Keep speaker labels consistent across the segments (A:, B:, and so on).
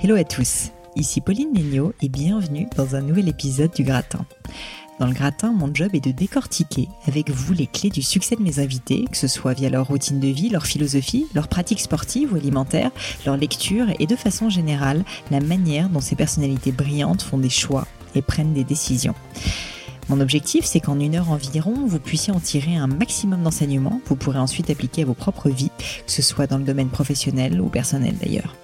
A: Hello à tous, ici Pauline Legnaud et bienvenue dans un nouvel épisode du Gratin. Dans le gratin, mon job est de décortiquer avec vous les clés du succès de mes invités, que ce soit via leur routine de vie, leur philosophie, leurs pratiques sportives ou alimentaires, leur lecture et de façon générale, la manière dont ces personnalités brillantes font des choix et prennent des décisions. Mon objectif, c'est qu'en une heure environ, vous puissiez en tirer un maximum d'enseignements, vous pourrez ensuite appliquer à vos propres vies, que ce soit dans le domaine professionnel ou personnel d'ailleurs.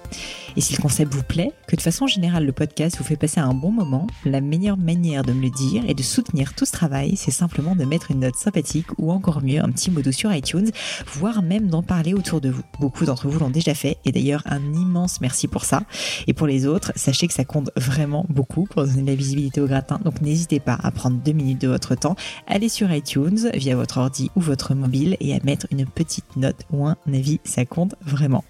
A: Et si le concept vous plaît, que de façon générale le podcast vous fait passer un bon moment, la meilleure manière de me le dire et de soutenir tout ce travail, c'est simplement de mettre une note sympathique ou encore mieux un petit mot doux sur iTunes, voire même d'en parler autour de vous. Beaucoup d'entre vous l'ont déjà fait et d'ailleurs un immense merci pour ça. Et pour les autres, sachez que ça compte vraiment beaucoup pour donner de la visibilité au gratin, donc n'hésitez pas à prendre deux minutes de votre temps, aller sur iTunes via votre ordi ou votre mobile et à mettre une petite note ou un avis, ça compte vraiment.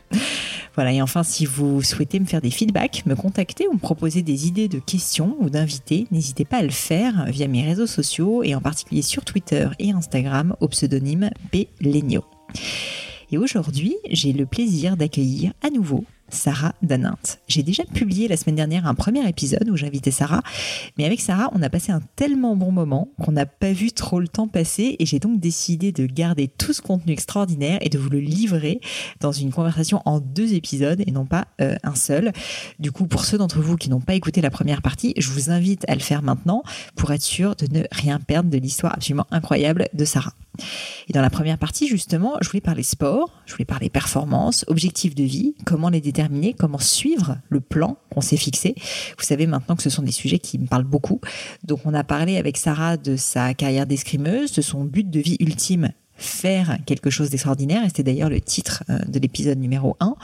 A: Voilà, et enfin, si vous souhaitez me faire des feedbacks, me contacter ou me proposer des idées de questions ou d'invités, n'hésitez pas à le faire via mes réseaux sociaux et en particulier sur Twitter et Instagram au pseudonyme B. Et aujourd'hui, j'ai le plaisir d'accueillir à nouveau Sarah Danint. J'ai déjà publié la semaine dernière un premier épisode où j'invitais Sarah, mais avec Sarah, on a passé un tellement bon moment qu'on n'a pas vu trop le temps passer et j'ai donc décidé de garder tout ce contenu extraordinaire et de vous le livrer dans une conversation en deux épisodes et non pas euh, un seul. Du coup, pour ceux d'entre vous qui n'ont pas écouté la première partie, je vous invite à le faire maintenant pour être sûr de ne rien perdre de l'histoire absolument incroyable de Sarah. Et dans la première partie, justement, je voulais parler sport, je voulais parler performance, objectifs de vie, comment les déterminer, comment suivre le plan qu'on s'est fixé. Vous savez maintenant que ce sont des sujets qui me parlent beaucoup. Donc on a parlé avec Sarah de sa carrière d'escrimeuse, de son but de vie ultime faire quelque chose d'extraordinaire, et c'était d'ailleurs le titre euh, de l'épisode numéro 1,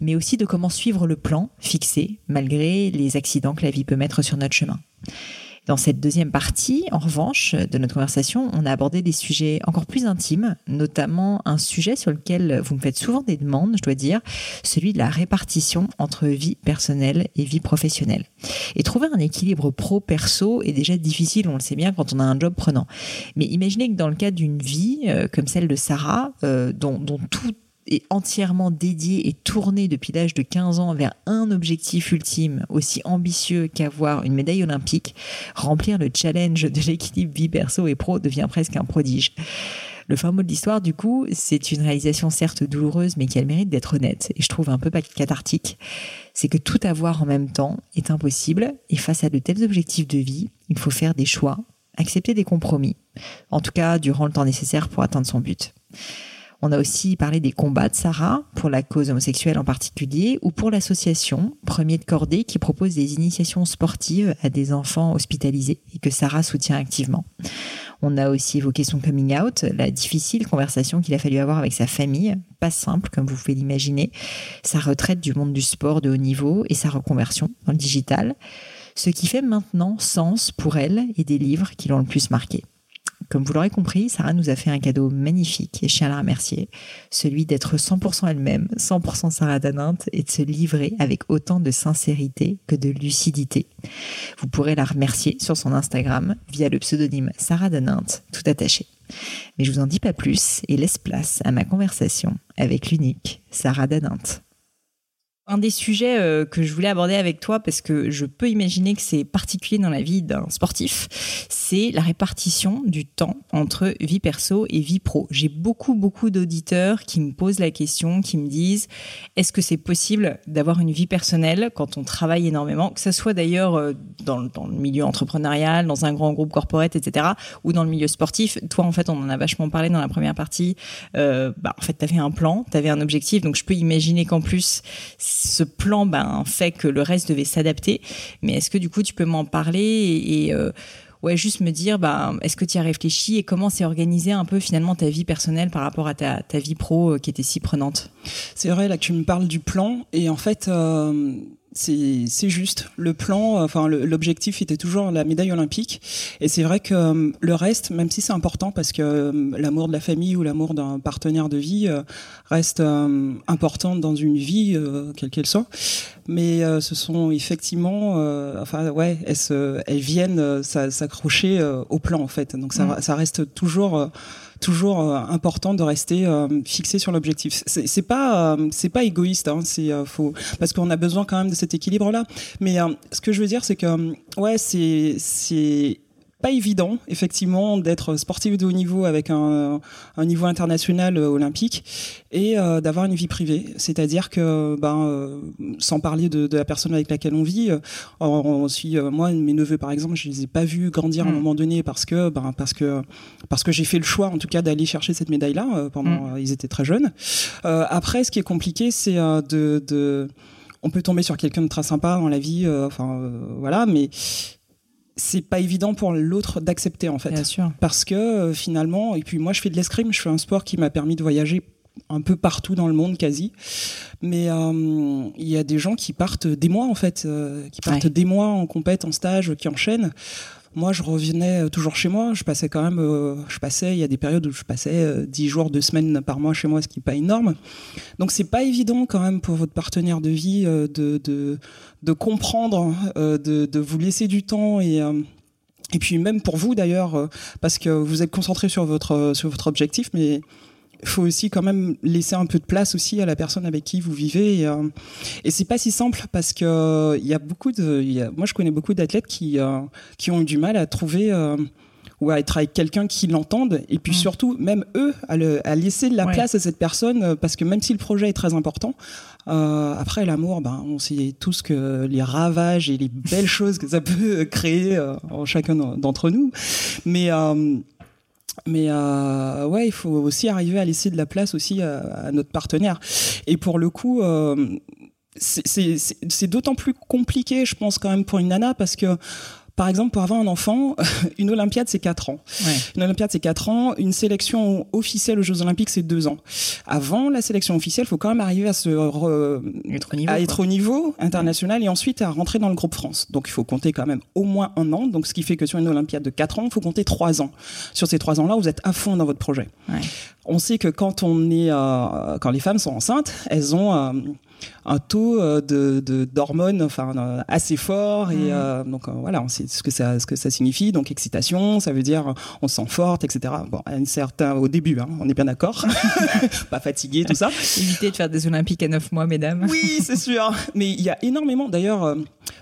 A: mais aussi de comment suivre le plan fixé malgré les accidents que la vie peut mettre sur notre chemin. Dans cette deuxième partie, en revanche, de notre conversation, on a abordé des sujets encore plus intimes, notamment un sujet sur lequel vous me faites souvent des demandes, je dois dire, celui de la répartition entre vie personnelle et vie professionnelle. Et trouver un équilibre pro-perso est déjà difficile, on le sait bien, quand on a un job prenant. Mais imaginez que dans le cas d'une vie euh, comme celle de Sarah, euh, dont, dont tout est entièrement dédié et tourné depuis l'âge de 15 ans vers un objectif ultime aussi ambitieux qu'avoir une médaille olympique, remplir le challenge de l'équilibre vie perso et pro devient presque un prodige. Le fin mot de l'histoire, du coup, c'est une réalisation certes douloureuse, mais qui a le mérite d'être honnête, et je trouve un peu cathartique. C'est que tout avoir en même temps est impossible, et face à de tels objectifs de vie, il faut faire des choix, accepter des compromis, en tout cas durant le temps nécessaire pour atteindre son but. On a aussi parlé des combats de Sarah, pour la cause homosexuelle en particulier, ou pour l'association Premier de Cordée qui propose des initiations sportives à des enfants hospitalisés et que Sarah soutient activement. On a aussi évoqué son coming out, la difficile conversation qu'il a fallu avoir avec sa famille, pas simple comme vous pouvez l'imaginer, sa retraite du monde du sport de haut niveau et sa reconversion dans le digital, ce qui fait maintenant sens pour elle et des livres qui l'ont le plus marqué. Comme vous l'aurez compris, Sarah nous a fait un cadeau magnifique et je tiens à la remercier, celui d'être 100% elle-même, 100% Sarah Danint et de se livrer avec autant de sincérité que de lucidité. Vous pourrez la remercier sur son Instagram via le pseudonyme Sarah Danint, tout attaché. Mais je vous en dis pas plus et laisse place à ma conversation avec l'unique Sarah Danint. Un des sujets euh, que je voulais aborder avec toi, parce que je peux imaginer que c'est particulier dans la vie d'un sportif, c'est la répartition du temps entre vie perso et vie pro. J'ai beaucoup, beaucoup d'auditeurs qui me posent la question, qui me disent, est-ce que c'est possible d'avoir une vie personnelle quand on travaille énormément, que ce soit d'ailleurs euh, dans, le milieu entrepreneurial, dans un grand groupe corporate, etc., ou dans le milieu sportif. Toi, en fait, on en a vachement parlé dans la première partie. Euh, bah, en fait, tu avais un plan, tu avais un objectif, donc je peux imaginer qu'en plus, ce plan ben, fait que le reste devait s'adapter. Mais est-ce que du coup, tu peux m'en parler et, euh, ouais, juste me dire, ben, est-ce que tu as réfléchi et comment s'est organisé un peu finalement ta vie personnelle par rapport à ta, vie pro euh, qui était si prenante?
B: C'est vrai, là, que tu me parles du plan. Et en fait, euh, c'est juste. Le plan enfin l'objectif était toujours la médaille olympique. Et c'est vrai que euh, le reste même si c'est important parce que euh, l'amour de la famille ou l'amour d'un partenaire de vie euh, reste important dans une vie quelle qu'elle soit. Mais ce sont effectivement enfin ouais elles, elles viennent s'accrocher au plan en fait. Donc ça, mmh. ça reste toujours toujours important de rester fixé sur l'objectif. C'est pas c'est pas égoïste, hein, c'est faux parce qu'on a besoin quand même de cet équilibre là. Mais ce que je veux dire, c'est que ouais, c'est c'est pas évident, effectivement, d'être sportif de haut niveau avec un, un niveau international euh, olympique et euh, d'avoir une vie privée. C'est-à-dire que, ben, euh, sans parler de, de, la personne avec laquelle on vit, on, on suit, moi, mes neveux, par exemple, je les ai pas vus grandir à un mm. moment donné parce que, ben, parce que, parce que j'ai fait le choix, en tout cas, d'aller chercher cette médaille-là pendant, mm. ils étaient très jeunes. après, ce qui est compliqué, c'est de, de on peut tomber sur quelqu'un de très sympa dans la vie, enfin voilà, mais c'est pas évident pour l'autre d'accepter en fait.
A: Bien sûr.
B: Parce que euh, finalement, et puis moi je fais de l'escrime, je fais un sport qui m'a permis de voyager un peu partout dans le monde quasi. Mais euh, il y a des gens qui partent des mois en fait, euh, qui partent des mois en compète, en stage, qui enchaînent. Moi, je revenais toujours chez moi. Je passais quand même, je passais, il y a des périodes où je passais 10 jours, 2 semaines par mois chez moi, ce qui n'est pas énorme. Donc, c'est pas évident quand même pour votre partenaire de vie de, de, de comprendre, euh, de, de, vous laisser du temps et euh, et puis même pour vous d'ailleurs, euh, parce que vous êtes concentré sur votre sur votre objectif, mais faut aussi quand même laisser un peu de place aussi à la personne avec qui vous vivez. Et, euh, et c'est pas si simple parce que il y a beaucoup de, y a, moi je connais beaucoup d'athlètes qui qui ont eu du mal à trouver ou à être avec quelqu'un qui l'entende et puis mm. surtout même eux à, le, à laisser de la place à cette personne parce que même si le projet est très important euh, après l'amour ben on sait tous que les ravages et les belles choses que ça peut créer euh, en chacun d'entre nous mais euh, mais euh, ouais, il faut aussi arriver à laisser de la place aussi à, à notre partenaire. Et pour le coup, euh, c'est d'autant plus compliqué, je pense, quand même pour une nana, parce que par exemple, pour avoir un enfant, une Olympiade, c'est 4 ans. Ouais. Une Olympiade, c'est 4 ans. Une sélection officielle aux Jeux Olympiques, c'est 2 ans. Avant la sélection officielle, il faut quand même arriver à, se
A: être, au niveau,
B: à être au niveau international et ensuite à rentrer dans le groupe France. Donc, il faut compter quand même au moins un an. Donc, ce qui fait que sur une Olympiade de 4 ans, il faut compter 3 ans. Sur ces 3 ans-là, vous êtes à fond dans votre projet. Ouais. On sait que quand on est, euh, quand les femmes sont enceintes, elles ont euh, un taux euh, de d'hormones enfin euh, assez fort et mmh. euh, donc voilà on sait ce que ça ce que ça signifie. Donc excitation ça veut dire on se sent forte etc bon à une certain au début hein, on est bien d'accord. Pas fatigué tout ça.
A: Éviter de faire des olympiques à 9 mois mesdames.
B: Oui c'est sûr. Mais il y a énormément d'ailleurs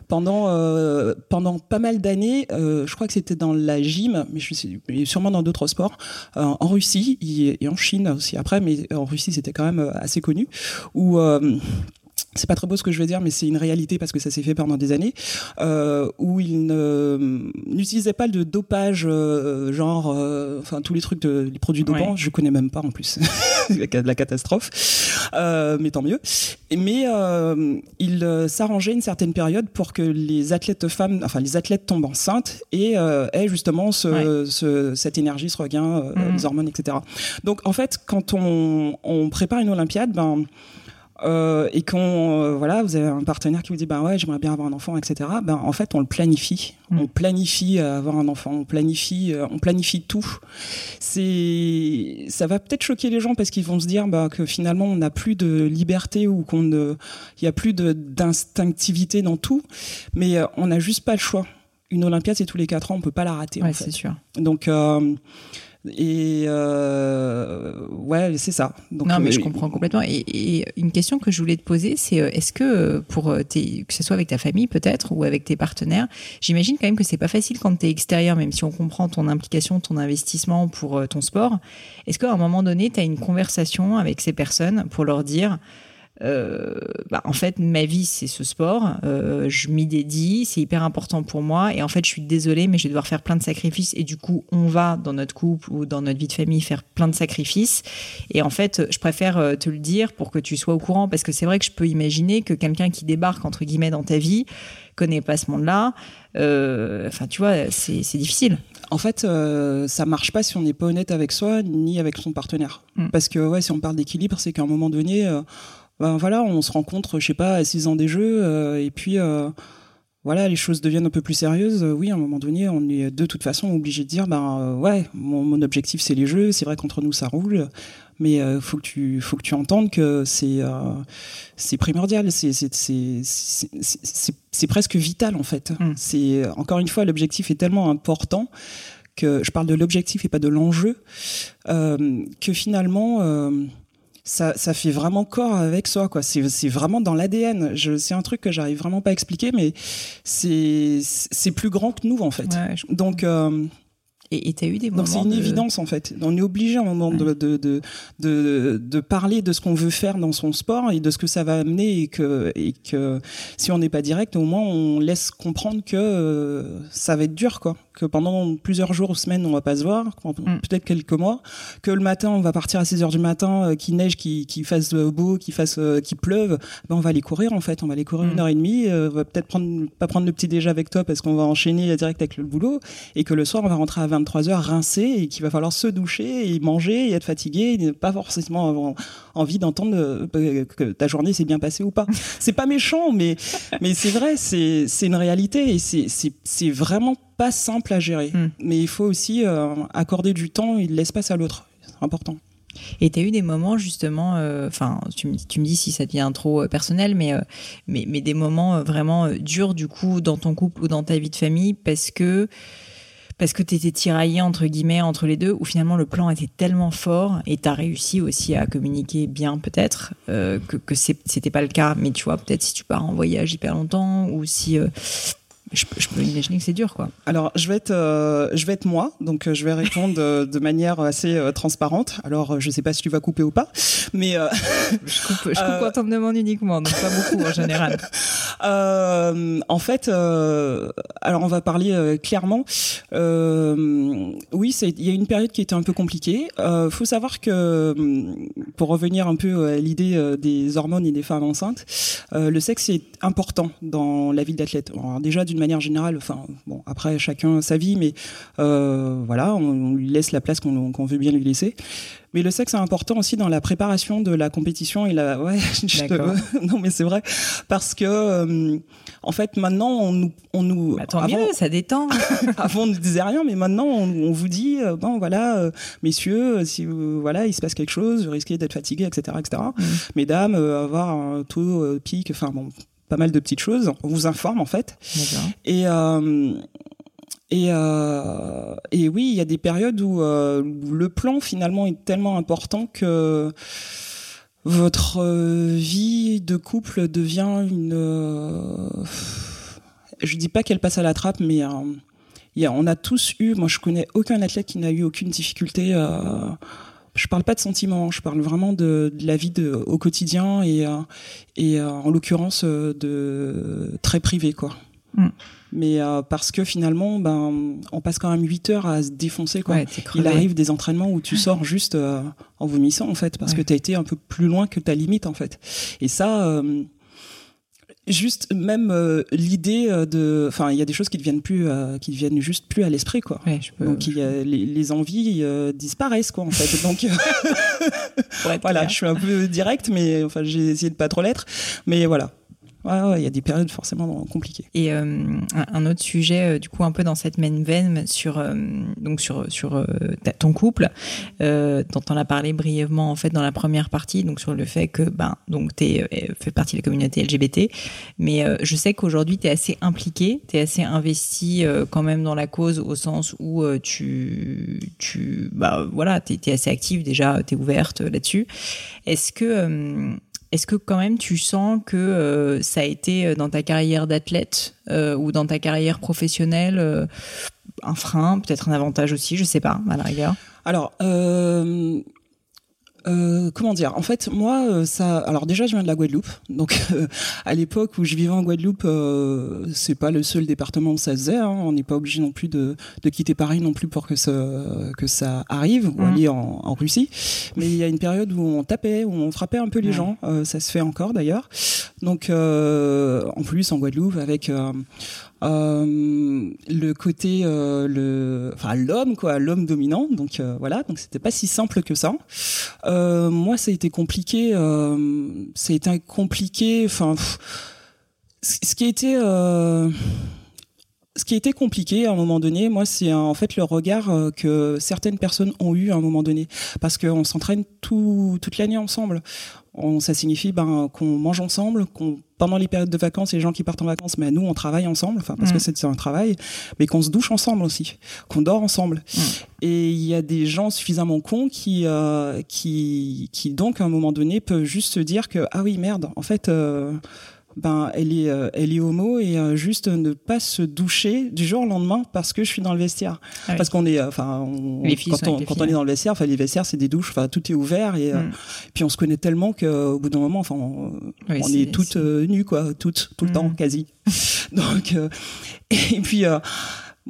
B: pendant euh, pendant pas mal d'années je crois que c'était dans la gym mais je suis sûrement dans d'autres sports en Russie et en Chine aussi après mais en Russie c'était quand même assez connu où c'est pas très beau ce que je veux dire, mais c'est une réalité parce que ça s'est fait pendant des années, euh, où ils n'utilisaient pas de dopage, euh, genre, euh, enfin tous les trucs, de, les produits dopants, ouais. je connais même pas en plus, la catastrophe, euh, mais tant mieux. Mais euh, ils s'arrangeaient une certaine période pour que les athlètes femmes, enfin les athlètes tombent enceintes et aient justement ce, ouais. ce, cette énergie, ce regain, mm -hmm. les hormones, etc. Donc en fait, quand on, on prépare une Olympiade, ben euh, et quand euh, voilà, vous avez un partenaire qui vous dit bah ouais, j'aimerais bien avoir un enfant, etc. Ben en fait, on le planifie. Mm. On planifie euh, avoir un enfant. On planifie, euh, on planifie tout. C'est, ça va peut-être choquer les gens parce qu'ils vont se dire bah, que finalement on n'a plus de liberté ou qu'on ne, il y a plus d'instinctivité dans tout. Mais on n'a juste pas le choix. Une Olympiade, c'est tous les quatre ans, on peut pas la rater.
A: Ouais,
B: en fait.
A: c'est sûr.
B: Donc et euh, ouais, c'est ça.
A: Donc, non, mais euh, je comprends complètement. Et, et, une question que je voulais te poser, c'est euh, est-ce que euh, pour tes, que ce soit avec ta famille peut-être ou avec tes partenaires, j'imagine quand même que c'est pas facile quand tu es extérieur, même si on comprend ton implication, ton investissement pour ton sport. Est-ce qu'à un moment donné, tu as une conversation avec ces personnes pour leur dire bah, en fait, ma vie, c'est ce sport. Euh, je m'y dédie, c'est hyper important pour moi. Et en fait, je suis désolée, mais je vais devoir faire plein de sacrifices. Et du coup, on va dans notre couple ou dans notre vie de famille faire plein de sacrifices. Et en fait, je préfère euh, te le dire pour que tu sois au courant, parce que c'est vrai que je peux imaginer que quelqu'un qui débarque entre guillemets dans ta vie connaît pas ce monde-là. Euh, enfin, tu vois, c'est difficile.
B: En fait, euh, ça marche pas si on n'est pas honnête avec soi ni avec son partenaire. Mm. Parce que ouais, si on parle d'équilibre, c'est qu'à un moment donné. Euh, ben voilà, on se rencontre, je sais pas, à 6 ans des jeux, euh, et puis euh, voilà, les choses deviennent un peu plus sérieuses. Oui, à un moment donné, on est de toute façon obligé de dire, ben euh, ouais, mon, mon objectif c'est les jeux. C'est vrai qu'entre nous ça roule, mais euh, faut que tu faut que tu entendes que c'est euh, c'est primordial. C'est c'est c'est presque vital en fait. Mm. C'est encore une fois l'objectif est tellement important que je parle de l'objectif et pas de l'enjeu, que finalement ça, ça fait vraiment corps avec soi quoi. C'est c'est vraiment dans l'ADN je c'est un truc que j'arrive vraiment pas à expliquer mais c'est c'est plus grand que nous en fait. Donc euh,
A: et tu as eu des moments.
B: Donc c'est une évidence en fait. On est obligé à un moment de, de, de, de, de parler de ce qu'on veut faire dans son sport et de ce que ça va amener et que, et que si on n'est pas direct, au moins on laisse comprendre que euh, ça va être dur quoi que pendant plusieurs jours ou semaines on va pas se voir, mm. peut-être quelques mois, que le matin on va partir à 6 heures du matin, euh, qu'il neige, qu'il fasse beau, qu'il fasse, euh, qu'il pleuve, ben on va aller courir en fait, on va aller courir mm. une heure et demie, euh, on va peut-être prendre pas prendre le petit déj avec toi parce qu'on va enchaîner direct avec le boulot et que le soir on va rentrer à 23 heures rincé et qu'il va falloir se doucher et manger et être fatigué et pas forcément avoir envie d'entendre que ta journée s'est bien passée ou pas. c'est pas méchant mais mais c'est vrai, c'est une réalité et c'est vraiment pas simple à gérer. Hmm. Mais il faut aussi euh, accorder du temps et l'espace à l'autre. C'est important.
A: Et tu as eu des moments justement, euh, enfin, tu, tu, me dis si ça devient trop euh, personnel, mais, mais, mais, des moments vraiment durs du coup dans ton couple ou dans ta vie de famille parce que parce que tu étais tiraillé entre guillemets entre les deux, où finalement le plan était tellement fort et tu as réussi aussi à communiquer bien peut-être, que, que c'était pas le cas. Mais tu vois, peut-être si tu pars en voyage hyper longtemps ou si je, peux imaginer que c'est dur, quoi.
B: Alors, je vais être, euh, je vais être moi, donc euh, je vais répondre de, manière assez euh, transparente. Alors, je sais pas si tu vas couper ou pas, mais
A: je coupe, je coupe quand on me demande uniquement, donc pas beaucoup en général.
B: en fait, alors on va parler clairement. oui, il y a une période qui était un peu compliquée. Il faut savoir que, pour revenir un peu à l'idée des hormones et des femmes enceintes, le sexe est important dans la vie d'athlète. Déjà d'une manière générale, enfin, bon, après chacun sa vie, mais euh, voilà, on, lui laisse la place qu'on veut bien lui laisser. Mais le sexe est important aussi dans la préparation de la compétition et la. Ouais, non, mais c'est vrai parce que euh, en fait maintenant on nous, on nous.
A: Bah, avant, mieux, ça détend.
B: avant on ne disait rien, mais maintenant on, vous dit euh, bon voilà, messieurs, si voilà il se passe quelque chose, vous risquez d'être fatigué, etc., etc. Mmh. Mesdames, avoir un taux pic, enfin bon pas mal de petites choses. On vous informe en fait. Et euh, et, euh, et oui, il y a des périodes où, euh, le plan finalement est tellement important que votre vie de couple devient une. je dis pas qu'elle passe à la trappe, mais il y a, on a tous eu. Moi, je connais aucun athlète qui n'a eu aucune difficulté je parle pas de sentiments, je parle vraiment de, la vie de, au quotidien et, euh, et euh, en l'occurrence euh, de très privé quoi. Mm. Mais parce que finalement, ben, on passe quand même 8 heures à se défoncer. Quoi. Il arrive des entraînements où tu sors juste en vomissant en fait, parce que tu as été un peu plus loin que ta limite en fait. Et ça, juste même euh, l'idée euh, de enfin il y a des choses qui deviennent plus euh, qui deviennent juste plus à l'esprit quoi. Donc il y a, les, les, envies disparaissent quoi en fait. Donc voilà je suis un peu direct mais enfin j'ai essayé de pas trop l'être. Mais voilà il y a des périodes forcément compliquées.
A: Et euh, un autre sujet, euh, du coup, un peu dans cette même veine, sur euh, donc sur sur ton couple, dont on a parlé brièvement en fait dans la première partie, donc sur le fait que ben donc tu fais partie de la communauté LGBT, mais je sais qu'aujourd'hui tu es assez impliqué, tu es assez investi quand même dans la cause au sens où tu tu bah voilà, es, assez active déjà, tu es ouverte là-dessus. Est-ce que est-ce que quand même tu sens que euh, ça a été euh, dans ta carrière d'athlète euh, ou dans ta carrière professionnelle un frein, peut-être un avantage aussi, je sais pas, à la rigueur?
B: Euh, comment dire? En fait, moi, euh, ça. Alors déjà, je viens de la Guadeloupe, donc euh, à l'époque où je vivais en Guadeloupe, c'est pas le seul département où ça se faisait. Hein. On n'est pas obligé non plus de, de, quitter Paris non plus pour que ça que ça arrive ou mmh. aller en, en, Russie. Mais il y a une période où on tapait, où on frappait un peu les gens. ça se fait encore d'ailleurs. Donc en plus en Guadeloupe avec le côté euh, le enfin l'homme quoi l'homme dominant. Donc euh, voilà. Donc c'était pas si simple que ça. Euh, moi ça a été compliqué ça a été compliqué. Enfin ce qui a été qui était compliqué à un moment donné, moi, c'est en fait le regard euh, que certaines personnes ont eu à un moment donné, parce qu'on s'entraîne tout, toute l'année ensemble. On, ça signifie ben, qu'on mange ensemble, qu'on pendant les périodes de vacances, les gens qui partent en vacances, mais nous, on travaille ensemble, enfin parce que mm. c'est un travail, mais qu'on se douche ensemble aussi, qu'on dort ensemble. Mm. Et il y a des gens suffisamment cons qui, euh, qui, qui donc à un moment donné peuvent juste se dire que ah oui merde, en fait. Euh, ben elle est euh, elle est homo et euh, juste ne pas se doucher du jour au lendemain parce que je suis dans le vestiaire ah parce qu'on est euh, enfin quand, on, quand on est dans le vestiaire enfin les vestiaires c'est des douches enfin tout est ouvert et mm. puis on se connaît tellement qu'au bout d'un moment enfin on, est, toutes nues quoi toutes tout le mm. temps quasi donc et puis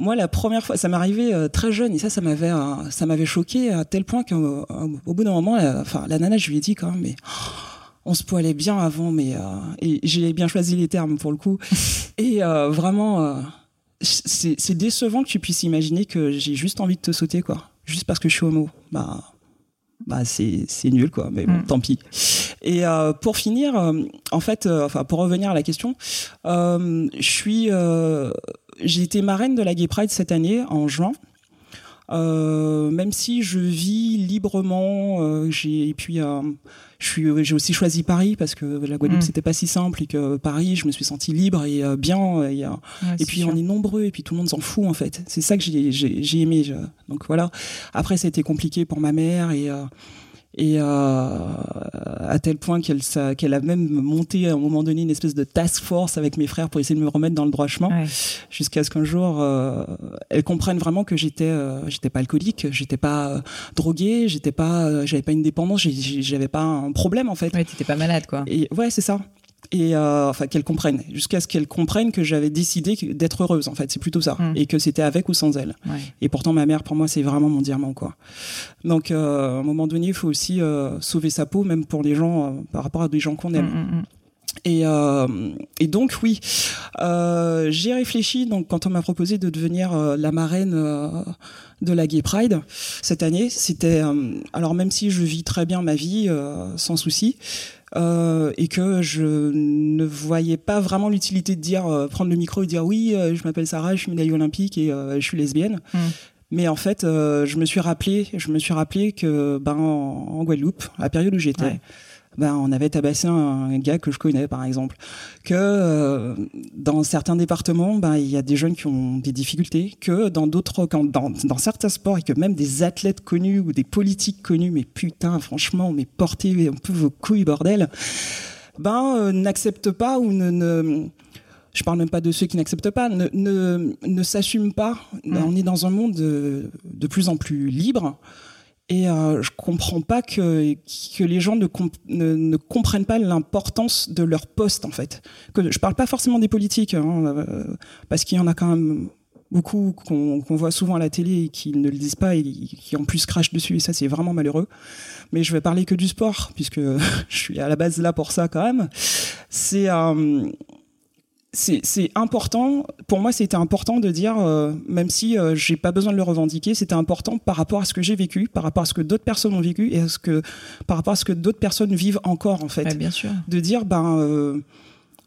B: moi, la première fois, ça m'est arrivé très jeune et ça, ça m'avait, ça m'avait choqué à tel point qu'au bout d'un moment, enfin, la nana, je lui ai dit quand même, mais on se poilait bien avant, mais euh, et j'ai bien choisi les termes pour le coup. Et euh, vraiment, euh, c'est décevant que tu puisses imaginer que j'ai juste envie de te sauter, quoi, juste parce que je suis homo. Bah, bah c'est nul, quoi. Mais bon, mm. tant pis. Et pour finir, en fait, enfin pour revenir à la question, je suis, j'ai été marraine de la Gay Pride cette année en juin. Même si je vis librement, j'ai et puis euh, j'ai aussi choisi Paris parce que la Guadeloupe mm. c'était pas si simple et que Paris je me suis senti libre et bien et, et puis on est nombreux et puis tout le monde s'en fout en fait. C'est ça que j'ai aimé. donc voilà. Après ça a été compliqué pour ma mère et et euh, à tel point qu'elle qu'elle a même monté à un moment donné une espèce de task force avec mes frères pour essayer de me remettre dans le droit chemin. Jusqu'à ce qu'un jour euh, elle comprenne vraiment que j'étais euh, j'étais pas alcoolique j'étais pas euh, drogué j'étais pas j'avais pas une dépendance j'avais pas un problème en fait.
A: Ouais t'étais pas malade quoi.
B: Et ouais c'est ça et euh, enfin qu'elle comprenne. Jusqu'à ce qu'elle comprenne que j'avais décidé d'être heureuse en fait. C'est plutôt ça. Mm. et que c'était avec ou sans elle. Et pourtant ma mère pour moi c'est vraiment mon diamant quoi. Donc euh, à un moment donné il faut aussi euh, sauver sa peau même pour les gens euh, par rapport à des gens qu'on aime. Mm, mm, et, euh, et, donc oui, euh, j'ai réfléchi donc quand on m'a proposé de devenir la marraine de la Gay Pride cette année, c'était alors même si je vis très bien ma vie sans souci, euh, et que je ne voyais pas vraiment l'utilité de dire euh, prendre le micro et dire oui, euh, je m'appelle Sarah, je suis médaille olympique et je suis lesbienne. Mm. Mais en fait, je me suis rappelé, je me suis rappelé que ben en, Guadeloupe, à la période où j'étais, ben, on avait tabassé un, gars que je connais, par exemple. Que euh, dans certains départements, ben, il y a des jeunes qui ont des difficultés, que dans d'autres, dans, dans certains sports, et que même des athlètes connus ou des politiques connus, mais putain, franchement, mais portez un peu vos couilles, bordel, ben, euh, n'acceptent pas ou ne, ne je parle même pas de ceux qui n'acceptent pas, ne, ne, ne s'assument pas. Mmh. On est dans un monde de, de plus en plus libre. Et euh, je comprends pas que, les gens ne comprennent pas l'importance de leur poste en fait. Que je parle pas forcément des politiques, hein, euh, parce qu'il y en a quand même beaucoup qu'on voit souvent à la télé et qui ne le disent pas et qui en plus crachent dessus et ça c'est vraiment malheureux. Mais je vais parler que du sport puisque je suis à la base là pour ça quand même. C'est euh, c'est important. Pour moi, c'était important de dire, euh, même si euh, j'ai pas besoin de le revendiquer, c'était important par rapport à ce que j'ai vécu, par rapport à ce que d'autres personnes ont vécu et à ce que, par rapport à ce que d'autres personnes vivent encore en fait.
A: bien sûr.
B: De dire, ben, euh,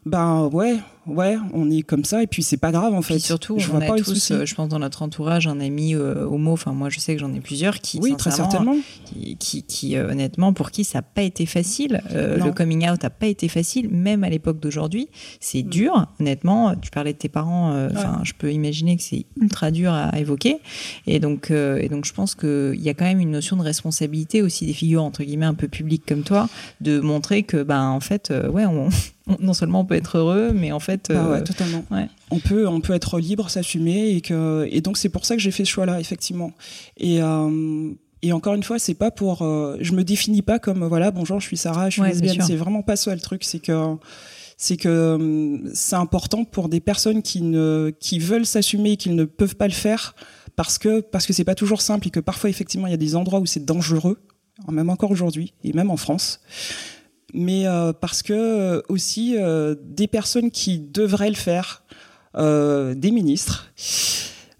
B: ben ouais, ouais, on est comme ça et puis c'est pas grave en fait.
A: surtout, je on vois a pas tous, euh, je pense dans notre entourage, un ami euh, homo. Enfin, moi, je sais que j'en ai plusieurs qui,
B: oui, très certainement,
A: qui, qui, euh, honnêtement, pour qui ça n'a pas été facile. le coming out n'a pas été facile, même à l'époque d'aujourd'hui. C'est mm. dur, honnêtement. Tu parlais de tes parents. Enfin, je peux imaginer que c'est ultra dur à, évoquer. Et donc, et donc, je pense qu'il y a quand même une notion de responsabilité aussi des figures entre guillemets un peu publiques comme toi, de montrer que, ben, en fait, ouais, on, non seulement on peut être heureux, mais en fait
B: bah ouais, euh. On peut, on peut être libre, s'assumer, et que, et donc c'est pour ça que j'ai fait ce choix-là, effectivement. Et euh, et encore une fois, c'est pas pour, euh, je me définis pas comme voilà, bonjour, je suis Sarah, je suis lesbienne. C'est vraiment pas ça le truc. C'est que c'est que c'est important pour des personnes qui ne qui veulent s'assumer et qui ne peuvent pas le faire parce que parce que c'est pas toujours simple et que parfois effectivement il y a des endroits où c'est dangereux même encore aujourd'hui et même en France mais euh, parce que euh, aussi euh, des personnes qui devraient le faire, des ministres,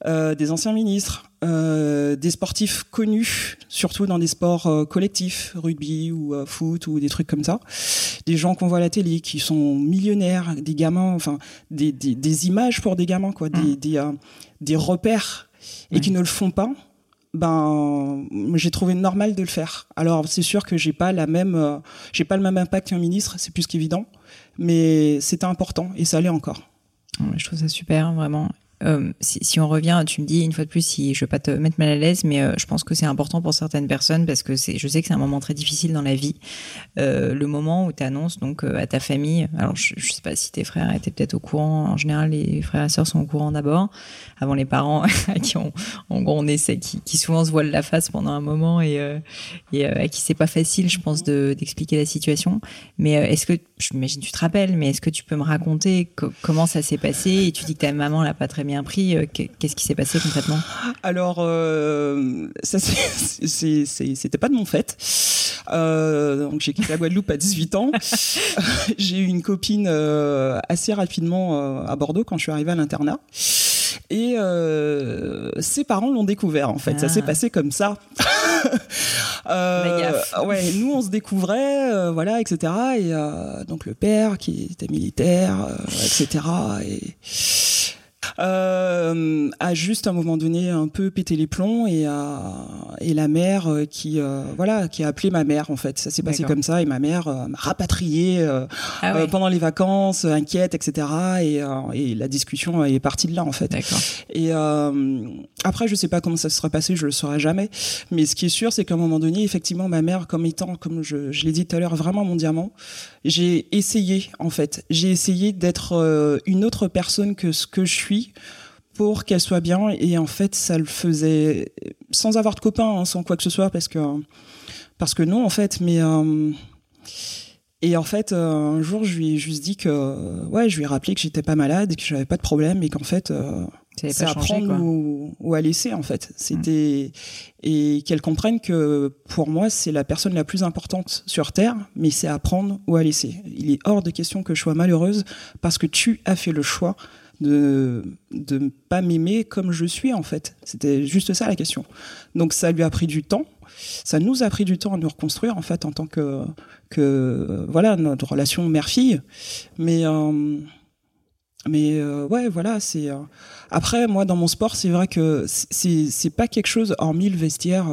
B: des anciens ministres, des sportifs connus, surtout dans des sports collectifs, rugby ou foot ou des trucs comme ça, des gens qu'on voit à la télé qui sont millionnaires, des gamins, enfin des, des, images pour des gamins, quoi, des, mmh. des, repères et qui ne le font pas ben j'ai trouvé normal de le faire. Alors c'est sûr que j'ai pas la même euh, j'ai pas le même impact qu'un ministre, c'est plus qu'évident, mais c'était important et ça allait encore.
A: Je trouve ça super, vraiment. Euh, si, on revient, tu me dis une fois de plus, si je veux pas te mettre mal à l'aise, mais euh, je pense que c'est important pour certaines personnes parce que je sais que c'est un moment très difficile dans la vie. Euh, le moment où tu annonces donc à ta famille, alors je, je, sais pas si tes frères étaient peut-être au courant. En général, les frères et sœurs sont au courant d'abord, avant les parents qui ont, en gros, on essaie, qui, souvent se voilent la face pendant un moment et, à qui c'est pas facile, je pense, de, d'expliquer la situation. Mais est-ce que, j'imagine tu te rappelles, mais est-ce que tu peux me raconter comment ça s'est passé Et tu dis que ta maman l'a pas très bien pris. Euh, qu'est-ce qui s'est passé concrètement?
B: Alors, euh, ça c'était pas de mon fait. Euh, donc j'ai quitté la Guadeloupe à 18 ans. j'ai eu une copine assez rapidement à Bordeaux quand je suis arrivée à l'internat. Et ses parents l'ont découvert en fait. Ça s'est ah. passé comme ça. ouais, nous on se découvrait, voilà, etc. Et donc le père qui était militaire, etc. Et euh, a juste à un moment donné un peu pété les plombs et, et la mère euh, qui euh, voilà qui a appelé ma mère en fait. Ça s'est passé comme ça et ma mère euh, m'a rapatrié ah pendant les vacances inquiète etc et, et, la discussion est partie de là en fait. Et après je sais pas comment ça se serait passé je le saurais jamais. Mais ce qui est sûr c'est qu'à un moment donné effectivement ma mère comme étant comme je, je l'ai dit tout à l'heure vraiment mon diamant j'ai essayé en fait j'ai essayé d'être une autre personne que ce que je suis pour qu'elle soit bien. Et en fait, ça le faisait sans avoir de copains, hein, sans quoi que ce soit, parce que parce que non, en fait. Mais euh, et en fait, euh, un jour, je lui ai juste dit que ouais, je lui ai rappelé que j'étais pas malade et que j'avais pas de problème et qu'en fait. Euh, c'est à prendre ou, à laisser en fait. C'était et qu'elle comprenne que pour moi c'est la personne la plus importante sur terre, mais c'est à prendre ou à laisser. Il est hors de question que je sois malheureuse parce que tu as fait le choix de ne pas m'aimer comme je suis en fait. C'était juste ça la question. Donc ça lui a pris du temps. Ça nous a pris du temps à nous reconstruire en fait en tant que que voilà notre relation mère-fille. Mais euh, mais euh, ouais voilà c'est euh, après moi dans mon sport c'est vrai que c'est c'est pas quelque chose hormis le vestiaire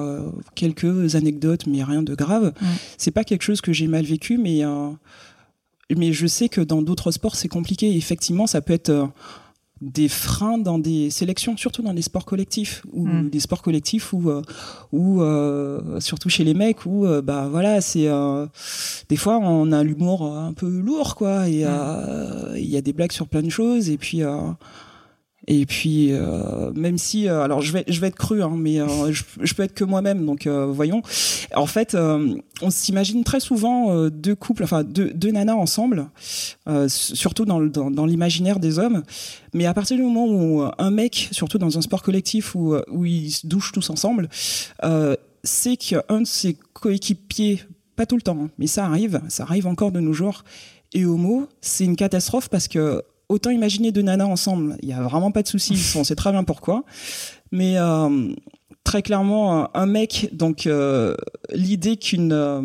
B: quelques anecdotes mais rien de grave. C'est pas quelque chose que j'ai mal vécu mais mais je sais que dans d'autres sports, c'est compliqué. Effectivement, ça peut être euh, des freins dans des sélections, surtout dans les sports collectifs ou mm. des sports collectifs ou euh, ou euh, surtout chez les mecs où bah voilà c'est des fois on a l'humour un peu lourd quoi et mm. il y a des blagues sur plein de choses et puis et puis, euh, même si, euh, alors je vais, être cru, hein, mais euh, je, peux être que moi-même, donc voyons. En fait, on s'imagine très souvent deux couples, enfin deux, nanas ensemble, surtout dans, l'imaginaire des hommes. Mais à partir du moment où un mec, surtout dans un sport collectif où, ils se douchent tous ensemble, c'est qu'un de ses coéquipiers, pas tout le temps, hein, mais ça arrive, ça arrive encore de nos jours, et homo, c'est une catastrophe parce que autant imaginer deux nanas ensemble, il y a vraiment pas de souci, on sait très bien pourquoi. Mais euh, très clairement, un, mec, donc euh, l'idée qu'une euh,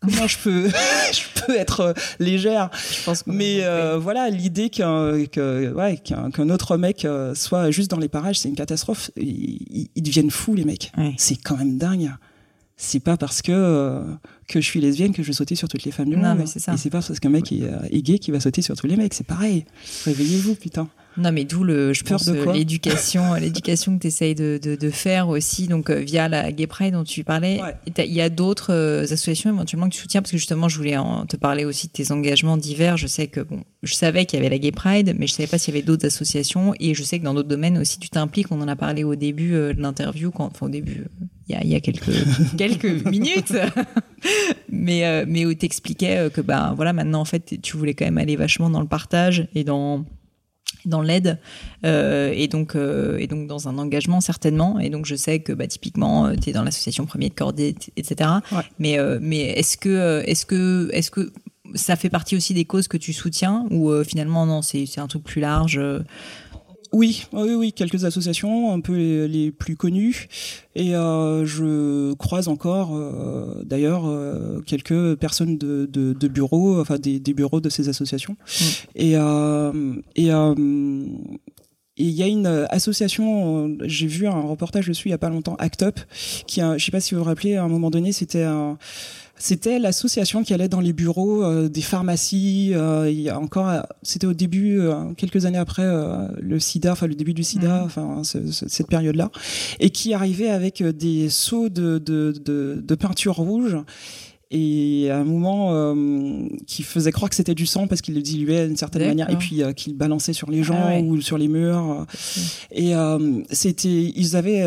B: comment je peux je peux être légère. Je pense mais voilà l'idée qu'un que, ouais, qu'un autre mec soit juste dans les parages c'est une catastrophe. Ils, ils, deviennent fous les mecs. C'est quand même dingue c'est pas parce que que je suis lesbienne que je vais sauter sur toutes les femmes du monde. Mais c'est ça. Et c'est pas parce qu'un mec est, est, gay qui va sauter sur tous les mecs. C'est pareil. Réveillez-vous, putain.
A: Non, mais d'où le, je pense, l'éducation, l'éducation que tu essayes de, de, de, faire aussi, donc euh, via la Gay Pride dont tu parlais. Il y a d'autres euh, associations éventuellement que tu soutiens, parce que justement, je voulais en, te parler aussi de tes engagements divers. Je sais que, bon, je savais qu'il y avait la Gay Pride, mais je savais pas s'il y avait d'autres associations, et je sais que dans d'autres domaines aussi, tu t'impliques. On en a parlé au début euh, de l'interview, quand, enfin, au début, il y a, y a, quelques, quelques minutes, mais, mais où t'expliquais que, ben, voilà, maintenant, en fait, tu voulais quand même aller vachement dans le partage et dans dans l'aide euh, et donc euh, et donc dans un engagement certainement. Et donc je sais que bah, typiquement euh, tu es dans l'association Premier de Cordée etc mais euh, mais est-ce que est-ce que est-ce que ça fait partie aussi des causes que tu soutiens ou finalement non c'est c'est un truc plus large
B: Oui, oui, oui, quelques associations, un peu les, les plus connues, et euh, je croise encore, euh, d'ailleurs, euh, quelques personnes de, de, de bureaux, enfin des, des, bureaux de ces associations, mm. et euh, et et il y a une association, j'ai vu un reportage dessus il y a pas longtemps, Act Up, qui, a, je sais pas si vous vous rappelez, à un moment donné, c'était un c'était l'association qui allait dans les bureaux euh, des pharmacies. Euh, il y a encore, euh, c'était au début, quelques années après le SIDA, enfin le début du SIDA, mmh. enfin cette période-là, et qui arrivait avec des seaux de, de, de, de peinture rouge et à un moment euh, qui faisait croire que c'était du sang parce qu'il le diluait d'une certaine manière et puis euh, qu'il balançait sur les gens ah ou sur les murs et euh, c'était ils avaient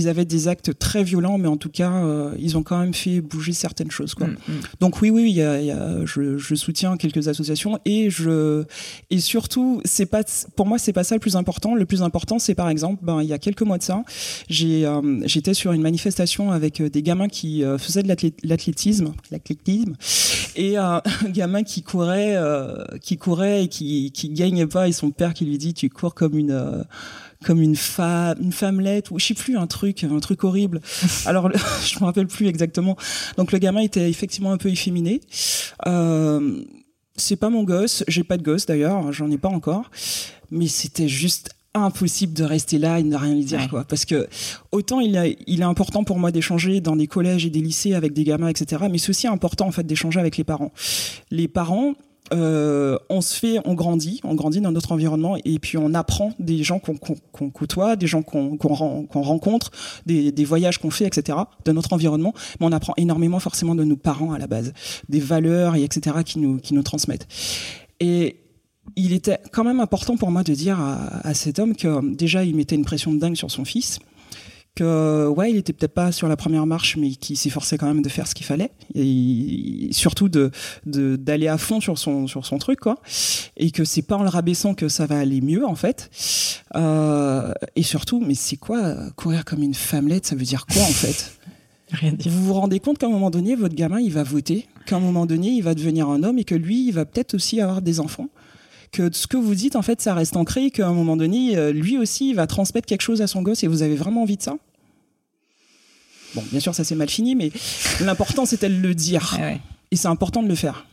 B: ils avaient des actes très violents, mais en tout cas, euh, ils ont quand même fait bouger certaines choses. Quoi. Mm, mm. Donc oui, oui, y a, y a, je, je, soutiens quelques associations et je et surtout, c'est pas pour moi, c'est pas ça le plus important. Le plus important, c'est par exemple, ben il y a quelques mois de ça, j'ai euh, j'étais sur une manifestation avec euh, des gamins qui faisaient de l'athlétisme, l'athlétisme, et un gamin qui courait, qui courait et qui qui gagnait pas, et son père qui lui dit, tu cours comme une comme une femme, une femmelette ou je sais plus un truc, un truc horrible. Alors je me rappelle plus exactement. Donc le gamin était effectivement un peu efféminé. Euh, c'est pas mon gosse, j'ai pas de gosse d'ailleurs, j'en ai pas encore, mais c'était juste impossible de rester là et de ne rien lui dire quoi parce que autant il, a, il est important pour moi d'échanger dans des collèges et des lycées avec des gamins etc mais c'est aussi important en fait d'échanger avec les parents les parents euh, on se fait, on grandit, on grandit dans notre environnement et puis on apprend des gens qu'on côtoie, des gens qu'on rencontre, des, voyages qu'on fait, etc. de notre environnement. Mais on apprend énormément forcément de nos parents à la base, des valeurs et etc. qui nous qui nous transmettent. Et il était quand même important pour moi de dire à, à cet homme que déjà il mettait une pression de dingue sur son fils que ouais, il était peut-être pas sur la première marche, mais qui s'efforçait quand même de faire ce qu'il fallait, et surtout de d'aller à fond sur son sur son truc quoi, et que c'est pas en le rabaissant que ça va aller mieux en fait, euh, et surtout, mais c'est quoi courir comme une femmelette, ça veut dire quoi en fait? Rien. Vous vous rendez compte qu'à un moment donné, votre gamin, il va voter, qu'à un moment donné, il va devenir un homme et que lui, il va peut-être aussi avoir des enfants? Que ce que vous dites, en fait, ça reste ancré, qu'à un moment donné, euh, lui aussi, il va transmettre quelque chose à son gosse et vous avez vraiment envie de ça? Bon, bien sûr, ça s'est mal fini, mais l'important, c'était de le dire. Ah et c'est important de le faire.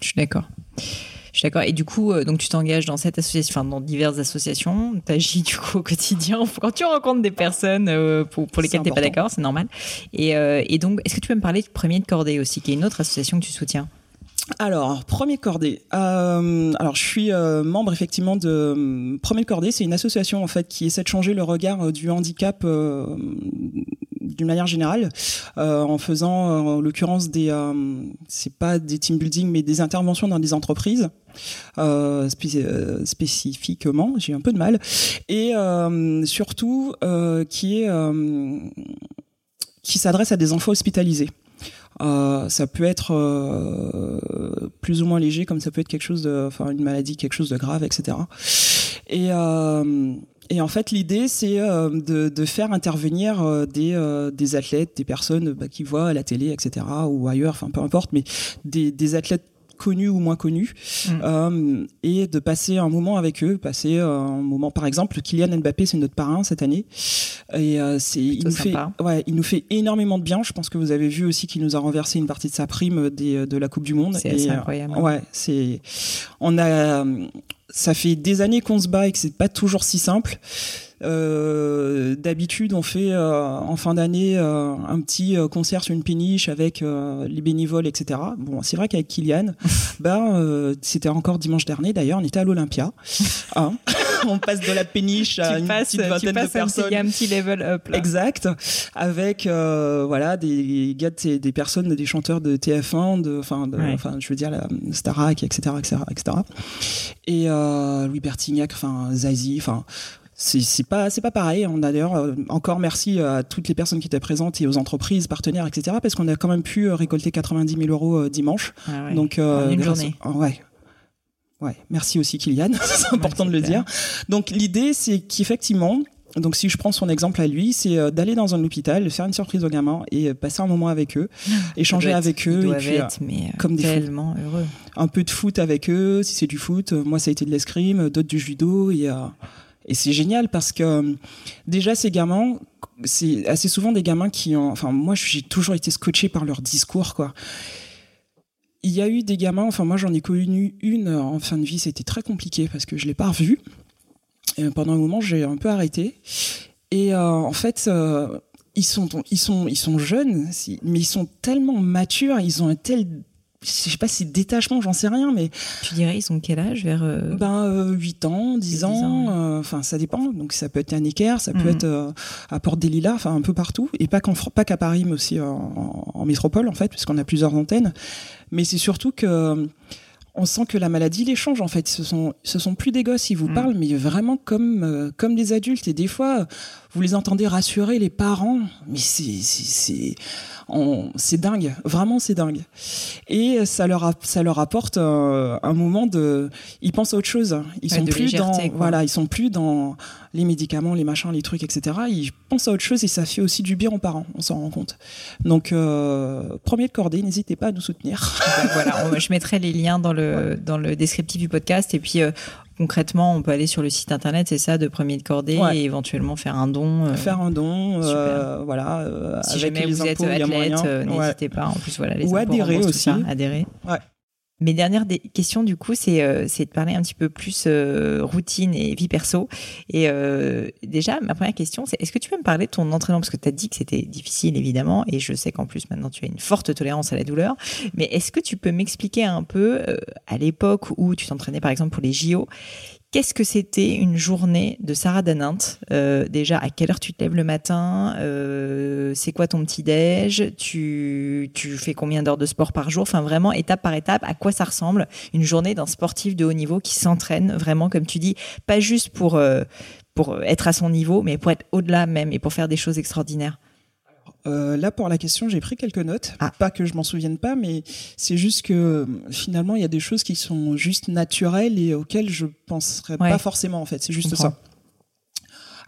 A: Je suis d'accord. Je suis d'accord. Et du coup, euh, donc tu t'engages dans cette association, enfin dans diverses associations. Tu agis du coup au quotidien quand tu rencontres des personnes euh, pour, pour lesquelles tu n'es pas d'accord, c'est normal. Et, et donc, est-ce que tu peux me parler de Premier de Cordée aussi, qui est une autre association que tu soutiens?
B: Alors, Premier Cordée. Euh, alors, je suis euh, membre effectivement de euh, Premier Cordée. C'est une association en fait qui essaie de changer le regard du handicap d'une manière générale, en faisant en l'occurrence des, c'est pas des team building, mais des interventions dans des entreprises. spécifiquement, j'ai un peu de mal, et surtout qui est qui s'adresse à des enfants hospitalisés. Euh, ça peut être euh, plus ou moins léger, comme ça peut être quelque chose de, enfin une maladie, quelque chose de grave, etc. Et euh, et en fait, l'idée, c'est de, faire intervenir des, athlètes, des personnes bah, qui voient à la télé, etc., ou ailleurs, enfin peu importe, mais des athlètes connus ou moins connus, mm. euh, et de passer un moment avec eux, passer un moment, par exemple, Kylian Mbappé, c'est notre parrain cette année, et euh, c'est il nous fait, ouais, il nous fait énormément de bien. Je pense que vous avez vu aussi qu'il nous a renversé une partie de sa prime des, de la Coupe du Monde.
A: C'est incroyable.
B: ouais, c'est, on a, ça fait des années qu'on se bat et que c'est pas toujours si simple. Euh, D'habitude, on fait euh, en fin d'année euh, un petit concert sur une péniche avec les bénévoles, etc. Bon, c'est vrai qu'avec Kylian, ben c'était encore dimanche dernier. D'ailleurs, on était à l'Olympia. Hein on passe de la péniche à une petite vingtaine de personnes.
A: Un petit, level up. Là.
B: Exact. Avec voilà des gars, des personnes, des chanteurs de TF1, de, enfin, je veux dire la Starac, etc., etc., etc. Et Louis Bertignac, enfin Zazie, enfin c'est pas c'est pas pareil. On a d'ailleurs euh, encore merci à toutes les personnes qui étaient présentes et aux entreprises, partenaires, etc. Parce qu'on a quand même pu euh, récolter 90 000 euros euh, dimanche.
A: Ah Donc une journée.
B: ouais. Ouais. Merci aussi Kylian. c'est important de le dire. Donc l'idée c'est qu'effectivement Donc si je prends son exemple à lui, c'est d'aller dans un hôpital, faire une surprise aux gamins et passer un moment avec eux, échanger avec eux, et puis,
A: être, mais comme des tellement heureux.
B: Un peu de foot avec eux, si c'est du foot. Moi, ça a été de l'escrime, d'autres du judo et et c'est génial parce que déjà ces gamins, c'est assez souvent des gamins qui ont. Enfin, moi, j'ai toujours été scotché par leur discours, quoi il y a eu des gamins, enfin moi j'en ai connu une en fin de vie, c'était très compliqué parce que je l'ai pas revue. Pendant un moment, j'ai un peu arrêté. Et euh, en fait, euh, ils sont ils sont ils sont jeunes, mais ils sont tellement matures, ils ont un tel je sais pas si détachement, j'en sais rien, mais.
A: Tu dirais, ils ont quel âge vers
B: euh, Ben, 8 ans, 10 ans, enfin, ça dépend. Donc, ça peut être à Necker, ça peut mhm. être à Porte des Lilas, enfin, un peu partout. Et pas qu'à Paris, mais aussi en, en, métropole, en fait, puisqu'on a plusieurs antennes mais c'est surtout que euh, on sent que la maladie les change en fait. Ce sont, ce sont plus des gosses, ils vous mm. parlent, mais vraiment comme, euh, comme des adultes. Et des fois, vous les entendez rassurer les parents, mais c'est, dingue, vraiment c'est dingue. Et ça leur, ça leur apporte euh, un moment de, ils pensent à autre chose. Ils sont plus dans, voilà, ils sont plus dans les médicaments, les machins, les trucs, etc. Ils pensent à autre chose et ça fait aussi du bien aux parents. On s'en rend compte. Donc euh, premier de cordée, n'hésitez pas à nous soutenir.
A: Ben voilà, je mettrai les liens dans le dans le descriptif du podcast et puis euh, concrètement, on peut aller sur le site internet, c'est ça, de Premier de Cordée, et éventuellement faire un don.
B: Euh, faire un don, euh, voilà. Euh,
A: si jamais vous êtes athlète, n'hésitez pas. En plus, voilà, les
B: Ou adhérer aussi.
A: adhérer. Ouais. Mes dernières questions, du coup, c'est euh, de parler un petit peu plus euh, routine et vie perso. Et euh, déjà, ma première question, c'est est-ce que tu peux me parler de ton entraînement? Parce que tu as dit que c'était difficile, évidemment, et je sais qu'en plus, maintenant, tu as une forte tolérance à la douleur. Mais est-ce que tu peux m'expliquer un peu, euh, à l'époque où tu t'entraînais, par exemple, pour les JO, Qu'est-ce que c'était une journée de Sarah Danint euh, Déjà, à quelle heure tu te lèves le matin euh, C'est quoi ton petit-déj tu, tu fais combien d'heures de sport par jour Enfin, vraiment, étape par étape, à quoi ça ressemble une journée d'un sportif de haut niveau qui s'entraîne vraiment, comme tu dis, pas juste pour, euh, pour être à son niveau, mais pour être au-delà même et pour faire des choses extraordinaires
B: euh, là, pour la question, j'ai pris quelques notes. Ah. Pas que je m'en souvienne pas, mais c'est juste que finalement, il y a des choses qui sont juste naturelles et auxquelles je penserais pas forcément, en fait. C'est juste ça.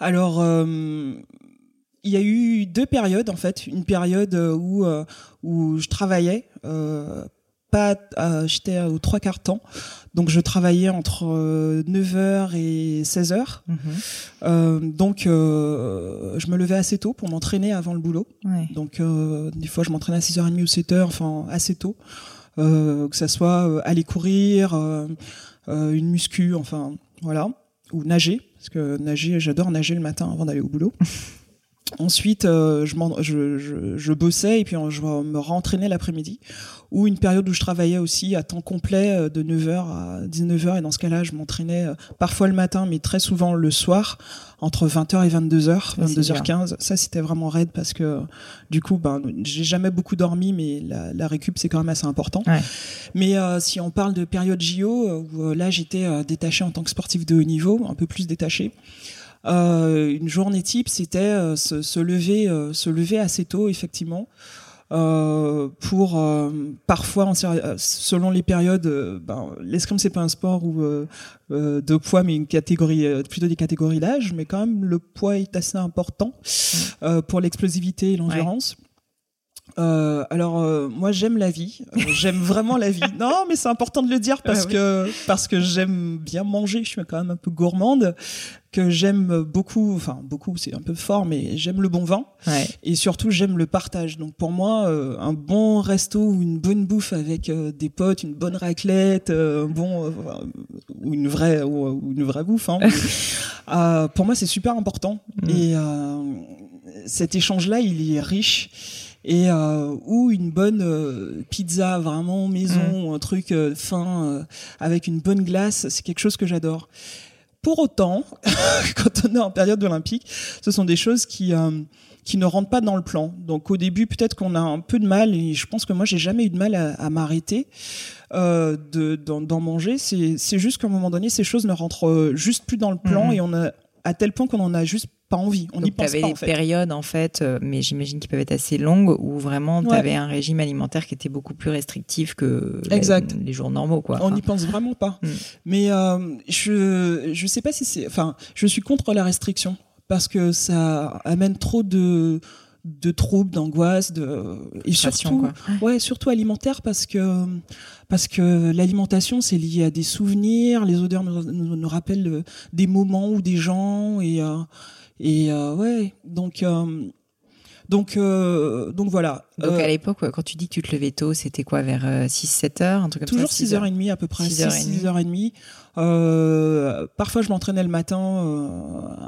B: Alors, euh, il y a eu deux périodes, en fait. Une période où, euh, où je travaillais pas, j'étais aux trois quarts temps. Donc je travaillais entre 9h euh, et 16h. Mhm. Euh, donc euh, je me levais assez tôt pour m'entraîner avant le boulot. Donc des fois je m'entraînais à 6h30 ou 7h, enfin assez tôt. que ça soit aller courir, une muscu, enfin voilà, ou nager, parce que nager, j'adore nager le matin avant d'aller au boulot. Ensuite, euh, je, je, je, je, bossais et puis je me rentraînais l'après-midi. Ou une période où je travaillais aussi à temps complet euh, de 9h à 19h. Et dans ce cas-là, je m'entraînais euh, parfois le matin, mais très souvent le soir, entre 20h et 22h, 22h15. Ça, c'était vraiment raide parce que du coup, ben, j'ai jamais beaucoup dormi, mais la, la récup, c'est quand même assez important. Ouais. Mais euh, si on parle de période JO, où là, j'étais détaché en tant que sportif de haut niveau, un peu plus détaché. Euh, une journée type, c'était euh, se, lever, euh, se lever assez tôt, effectivement. pour parfois selon les périodes ben, l'escrime c'est pas un sport où de poids mais une catégorie plutôt des catégories d'âge mais quand même le poids est assez important pour l'explosivité et l'endurance euh, alors euh, moi j'aime la vie, euh, j'aime vraiment la vie. Non mais c'est important de le dire parce que parce que j'aime bien manger, je suis quand même un peu gourmande, que j'aime beaucoup, enfin beaucoup c'est un peu fort mais j'aime le bon vin et surtout j'aime le partage. Donc pour moi un bon resto ou une bonne bouffe avec des potes, une bonne raclette, un bon ou une vraie ou, une vraie bouffe. Hein, pour moi c'est super important mm. et cet échange là il est riche et euh, ou une bonne euh, pizza vraiment maison, mm. un truc euh, fin euh, avec une bonne glace, c'est quelque chose que j'adore. Pour autant, quand on est en période olympique, ce sont des choses qui qui ne rentrent pas dans le plan. Donc au début, peut-être qu'on a un peu de mal, et je pense que moi, j'ai jamais eu de mal à, à m'arrêter euh, d'en manger. C'est juste qu'à un moment donné, ces choses ne rentrent juste plus dans le plan, mm. et on a à tel point qu'on en a juste pas envie, on n'y pense
A: pas. Tu avais des périodes en fait, euh, mais j'imagine qu'ils peuvent être assez longues où vraiment tu avais un régime alimentaire qui était beaucoup plus restrictif que Les, jours normaux quoi.
B: On n'y pense vraiment pas. Mm. Mais euh, je je sais pas si c'est enfin, je suis contre la restriction parce que ça amène trop de de troubles, d'angoisse, de et surtout, ouais, surtout alimentaire parce que parce que l'alimentation c'est lié à des souvenirs, les odeurs nous, nous, rappellent euh, des moments ou des gens et euh, et euh, ouais donc donc, euh, donc voilà.
A: Donc à l'époque, quand tu dis que tu te levais tôt, c'était quoi vers 6-7 heures, un truc comme
B: Toujours 6h30 à peu près, 6h30. Euh, parfois, je m'entraînais le matin euh,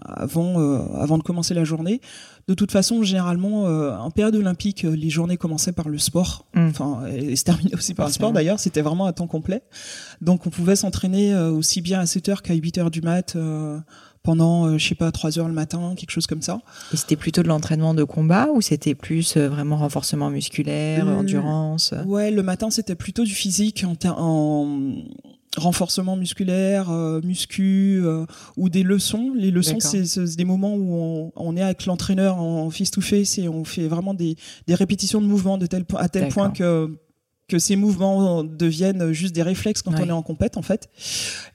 B: avant, euh, avant de commencer la journée. De toute façon, généralement, en période olympique, les journées commençaient par le sport. Mm. Enfin, et se terminaient aussi par le sport d'ailleurs. C'était vraiment à temps complet. Donc, on pouvait s'entraîner aussi bien à 7 h qu'à 8 h du mat pendant, je sais pas, 3 heures le matin, quelque chose comme ça.
A: Et c'était plutôt de l'entraînement de combat ou c'était plus vraiment renforcement musculaire, endurance?
B: Ouais, le matin c'était plutôt du physique en, en, renforcement musculaire, euh, muscu euh, ou des leçons. Les leçons, c'est des moments où on, on est avec l'entraîneur en face-to-face et on fait vraiment des, des répétitions de mouvements de tel, à tel point que que ces mouvements deviennent juste des réflexes quand on est en compète en fait.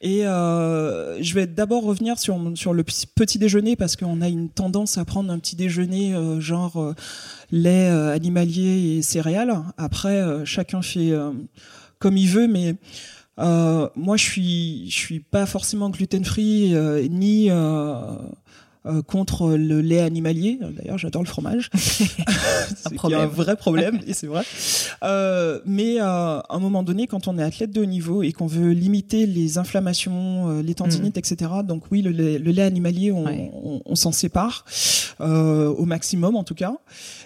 B: Et euh, je vais d'abord revenir sur sur le petit déjeuner parce qu'on a une tendance à prendre un petit déjeuner euh, genre euh, lait animalier et céréales. Après, chacun fait comme il veut, mais moi, je suis, je suis pas forcément gluten free ni euh, euh, contre le lait animalier. D'ailleurs, j'adore le fromage. c'est un, vrai problème, et c'est vrai. Euh, mais euh, à un moment donné, quand on est athlète de haut niveau et qu'on veut limiter les inflammations, les tendinites, mm. etc., donc oui, le lait, le lait animalier, on, on, on s'en sépare au maximum, en tout cas.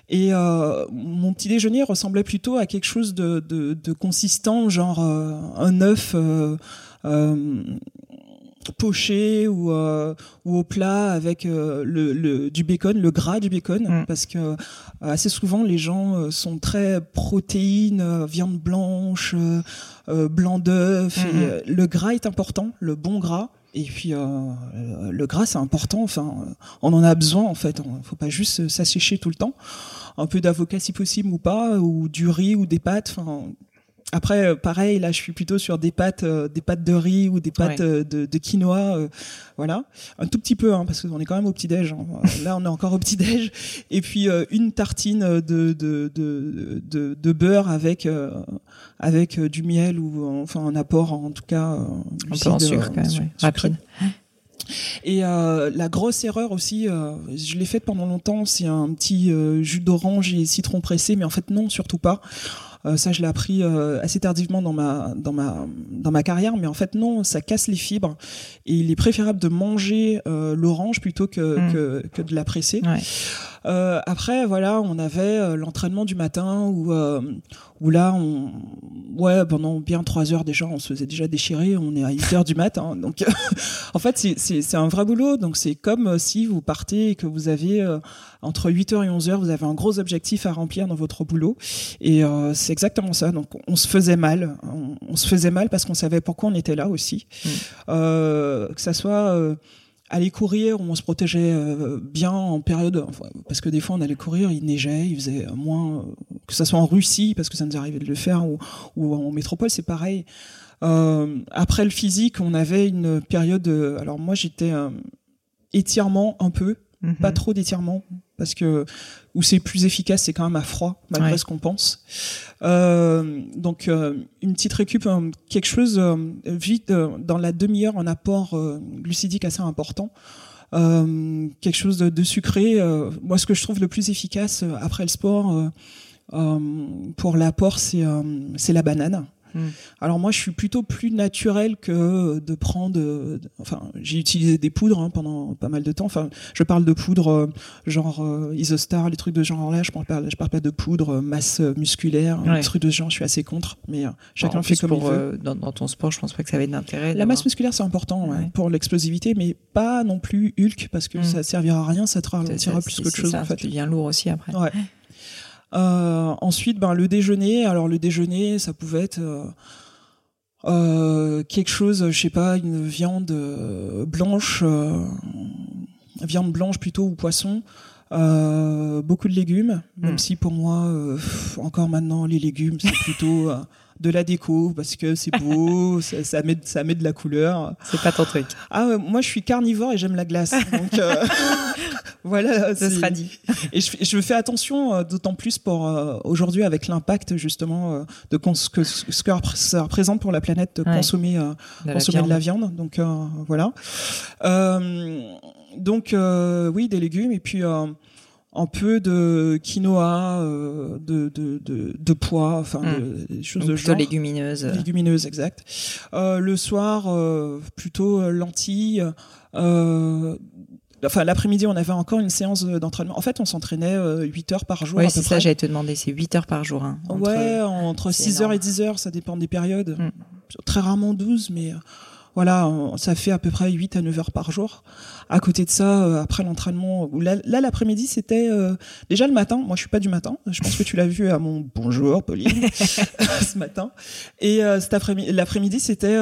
B: Et mon petit déjeuner ressemblait plutôt à quelque chose de, de, de consistant, genre un œuf poché ou, euh, ou au plat avec euh, le, le, du bacon, le gras du bacon, mm. parce que euh, assez souvent les gens sont très protéines, viande blanche, blanc d'œuf. Mm-hmm. Le gras est important, le bon gras. Et puis le gras c'est important. Enfin, on en a besoin en fait. Il faut pas juste s'assécher tout le temps. Un peu d'avocat si possible ou pas, ou du riz ou des pâtes. Enfin, après, euh, pareil, là, je suis plutôt sur des pâtes, euh, des pâtes de riz ou des pâtes euh, de, de, quinoa, voilà, un tout petit peu, hein, parce qu'on est quand même au petit déj. Hein. là, on est encore au petit déj. Et puis une tartine de de, de, de, de beurre avec avec du miel ou enfin un apport, en tout cas,
A: un peu en sucre, quand même, rapide.
B: Et euh, la grosse erreur aussi, euh, je l'ai faite pendant longtemps, c'est un petit jus d'orange et citron pressé, mais en fait non, surtout pas. Euh, ça, je l'ai appris euh, assez tardivement dans ma, dans, ma, dans ma carrière, mais en fait, non, ça casse les fibres. Et il est préférable de manger euh, l'orange plutôt que, mm. que, que, de la presser. Ouais. Euh, après, voilà, on avait l'entraînement du matin où, euh, où là, on, ouais, pendant bien trois heures déjà, on se faisait déjà déchirer. On est à 8 heures du matin. Donc, en fait, c'est un vrai boulot. Donc, c'est comme si vous partez et que vous avez entre 8h et 11h, vous avez un gros objectif à remplir dans votre boulot. Et euh, c'est exactement ça. Donc on se faisait mal. On, se faisait mal parce qu'on savait pourquoi on était là aussi. Mm. Euh, que ça soit euh, aller courir où on se protégeait euh, bien en période parce que des fois on allait courir il neigeait il faisait moins que ça soit en Russie parce que ça nous arrivait de le faire ou, ou en métropole c'est pareil euh, après le physique on avait une période alors moi j'étais étirement un peu pas mhm. trop d'étirement parce que où c'est plus efficace, c'est quand même à froid malgré ce qu'on pense. Euh, donc euh, une petite récup, euh, quelque chose euh, vite dans la demi-heure, un apport glucidique assez important. quelque chose de, de sucré. moi, ce que je trouve le plus efficace après le sport pour l'apport, c'est c'est la banane. Hmm. Alors moi, je suis plutôt plus naturel que de prendre. enfin, j'ai utilisé des poudres hein, pendant pas mal de temps. Enfin, je parle de poudre euh, genre euh, Isostar, les trucs de genre là. Je parle pas, je parle pas de poudre euh, masse musculaire, les trucs de genre. Je suis assez contre. Mais chacun fait comme il veut.
A: Dans, dans, ton sport, je pense pas que ça avait d'intérêt.
B: La masse musculaire, c'est important pour l'explosivité, mais pas non plus Hulk parce que hmm. ça servira à rien. Ça te ralentira plus qu'autre chose.
A: Ça,
B: en fait.
A: Tu deviens lourd aussi après.
B: Euh, ensuite, ben, le déjeuner. Alors le déjeuner, ça pouvait être euh, euh quelque chose, je sais pas, une viande euh, blanche, viande blanche plutôt ou poisson. beaucoup de légumes, même hmm. si pour moi, encore maintenant, les légumes, c'est plutôt de la déco parce que c'est beau, ça, ça, met, ça met de la couleur.
A: C'est pas ton truc.
B: Ah, moi, je suis carnivore et j'aime la glace. donc, Voilà,
A: ça sera dit.
B: Et je, je fais attention, d'autant plus pour aujourd'hui avec l'impact justement de ce que, ce que ça représente pour la planète de consommer, de, consommer la de la viande. Donc voilà. donc oui, des légumes et puis un peu de quinoa, euh, de, de, de, de, pois, enfin
A: hmm. des choses de genre. légumineuses.
B: Légumineuses, exact. Euh, le soir, euh, plutôt lentilles. Enfin, l'après-midi, on avait encore une séance d'entraînement. En fait, on s'entraînait 8 heures par jour.
A: Oui, c'est ça, j'allais te demander, c'est 8 heures par jour. Hein,
B: entre, ouais, entre 6 heures et 10 heures, ça dépend des périodes. Hmm. Très rarement 12, mais voilà, ça fait à peu près 8 à 9 heures par jour. À côté de ça, euh, après l'entraînement, là, l'après-midi, c'était euh, déjà le matin. Moi, je suis pas du matin. Je pense que tu l'as vu à mon bonjour, Pauline, ce matin. Et euh, cet après-midi, l'après-midi, c'était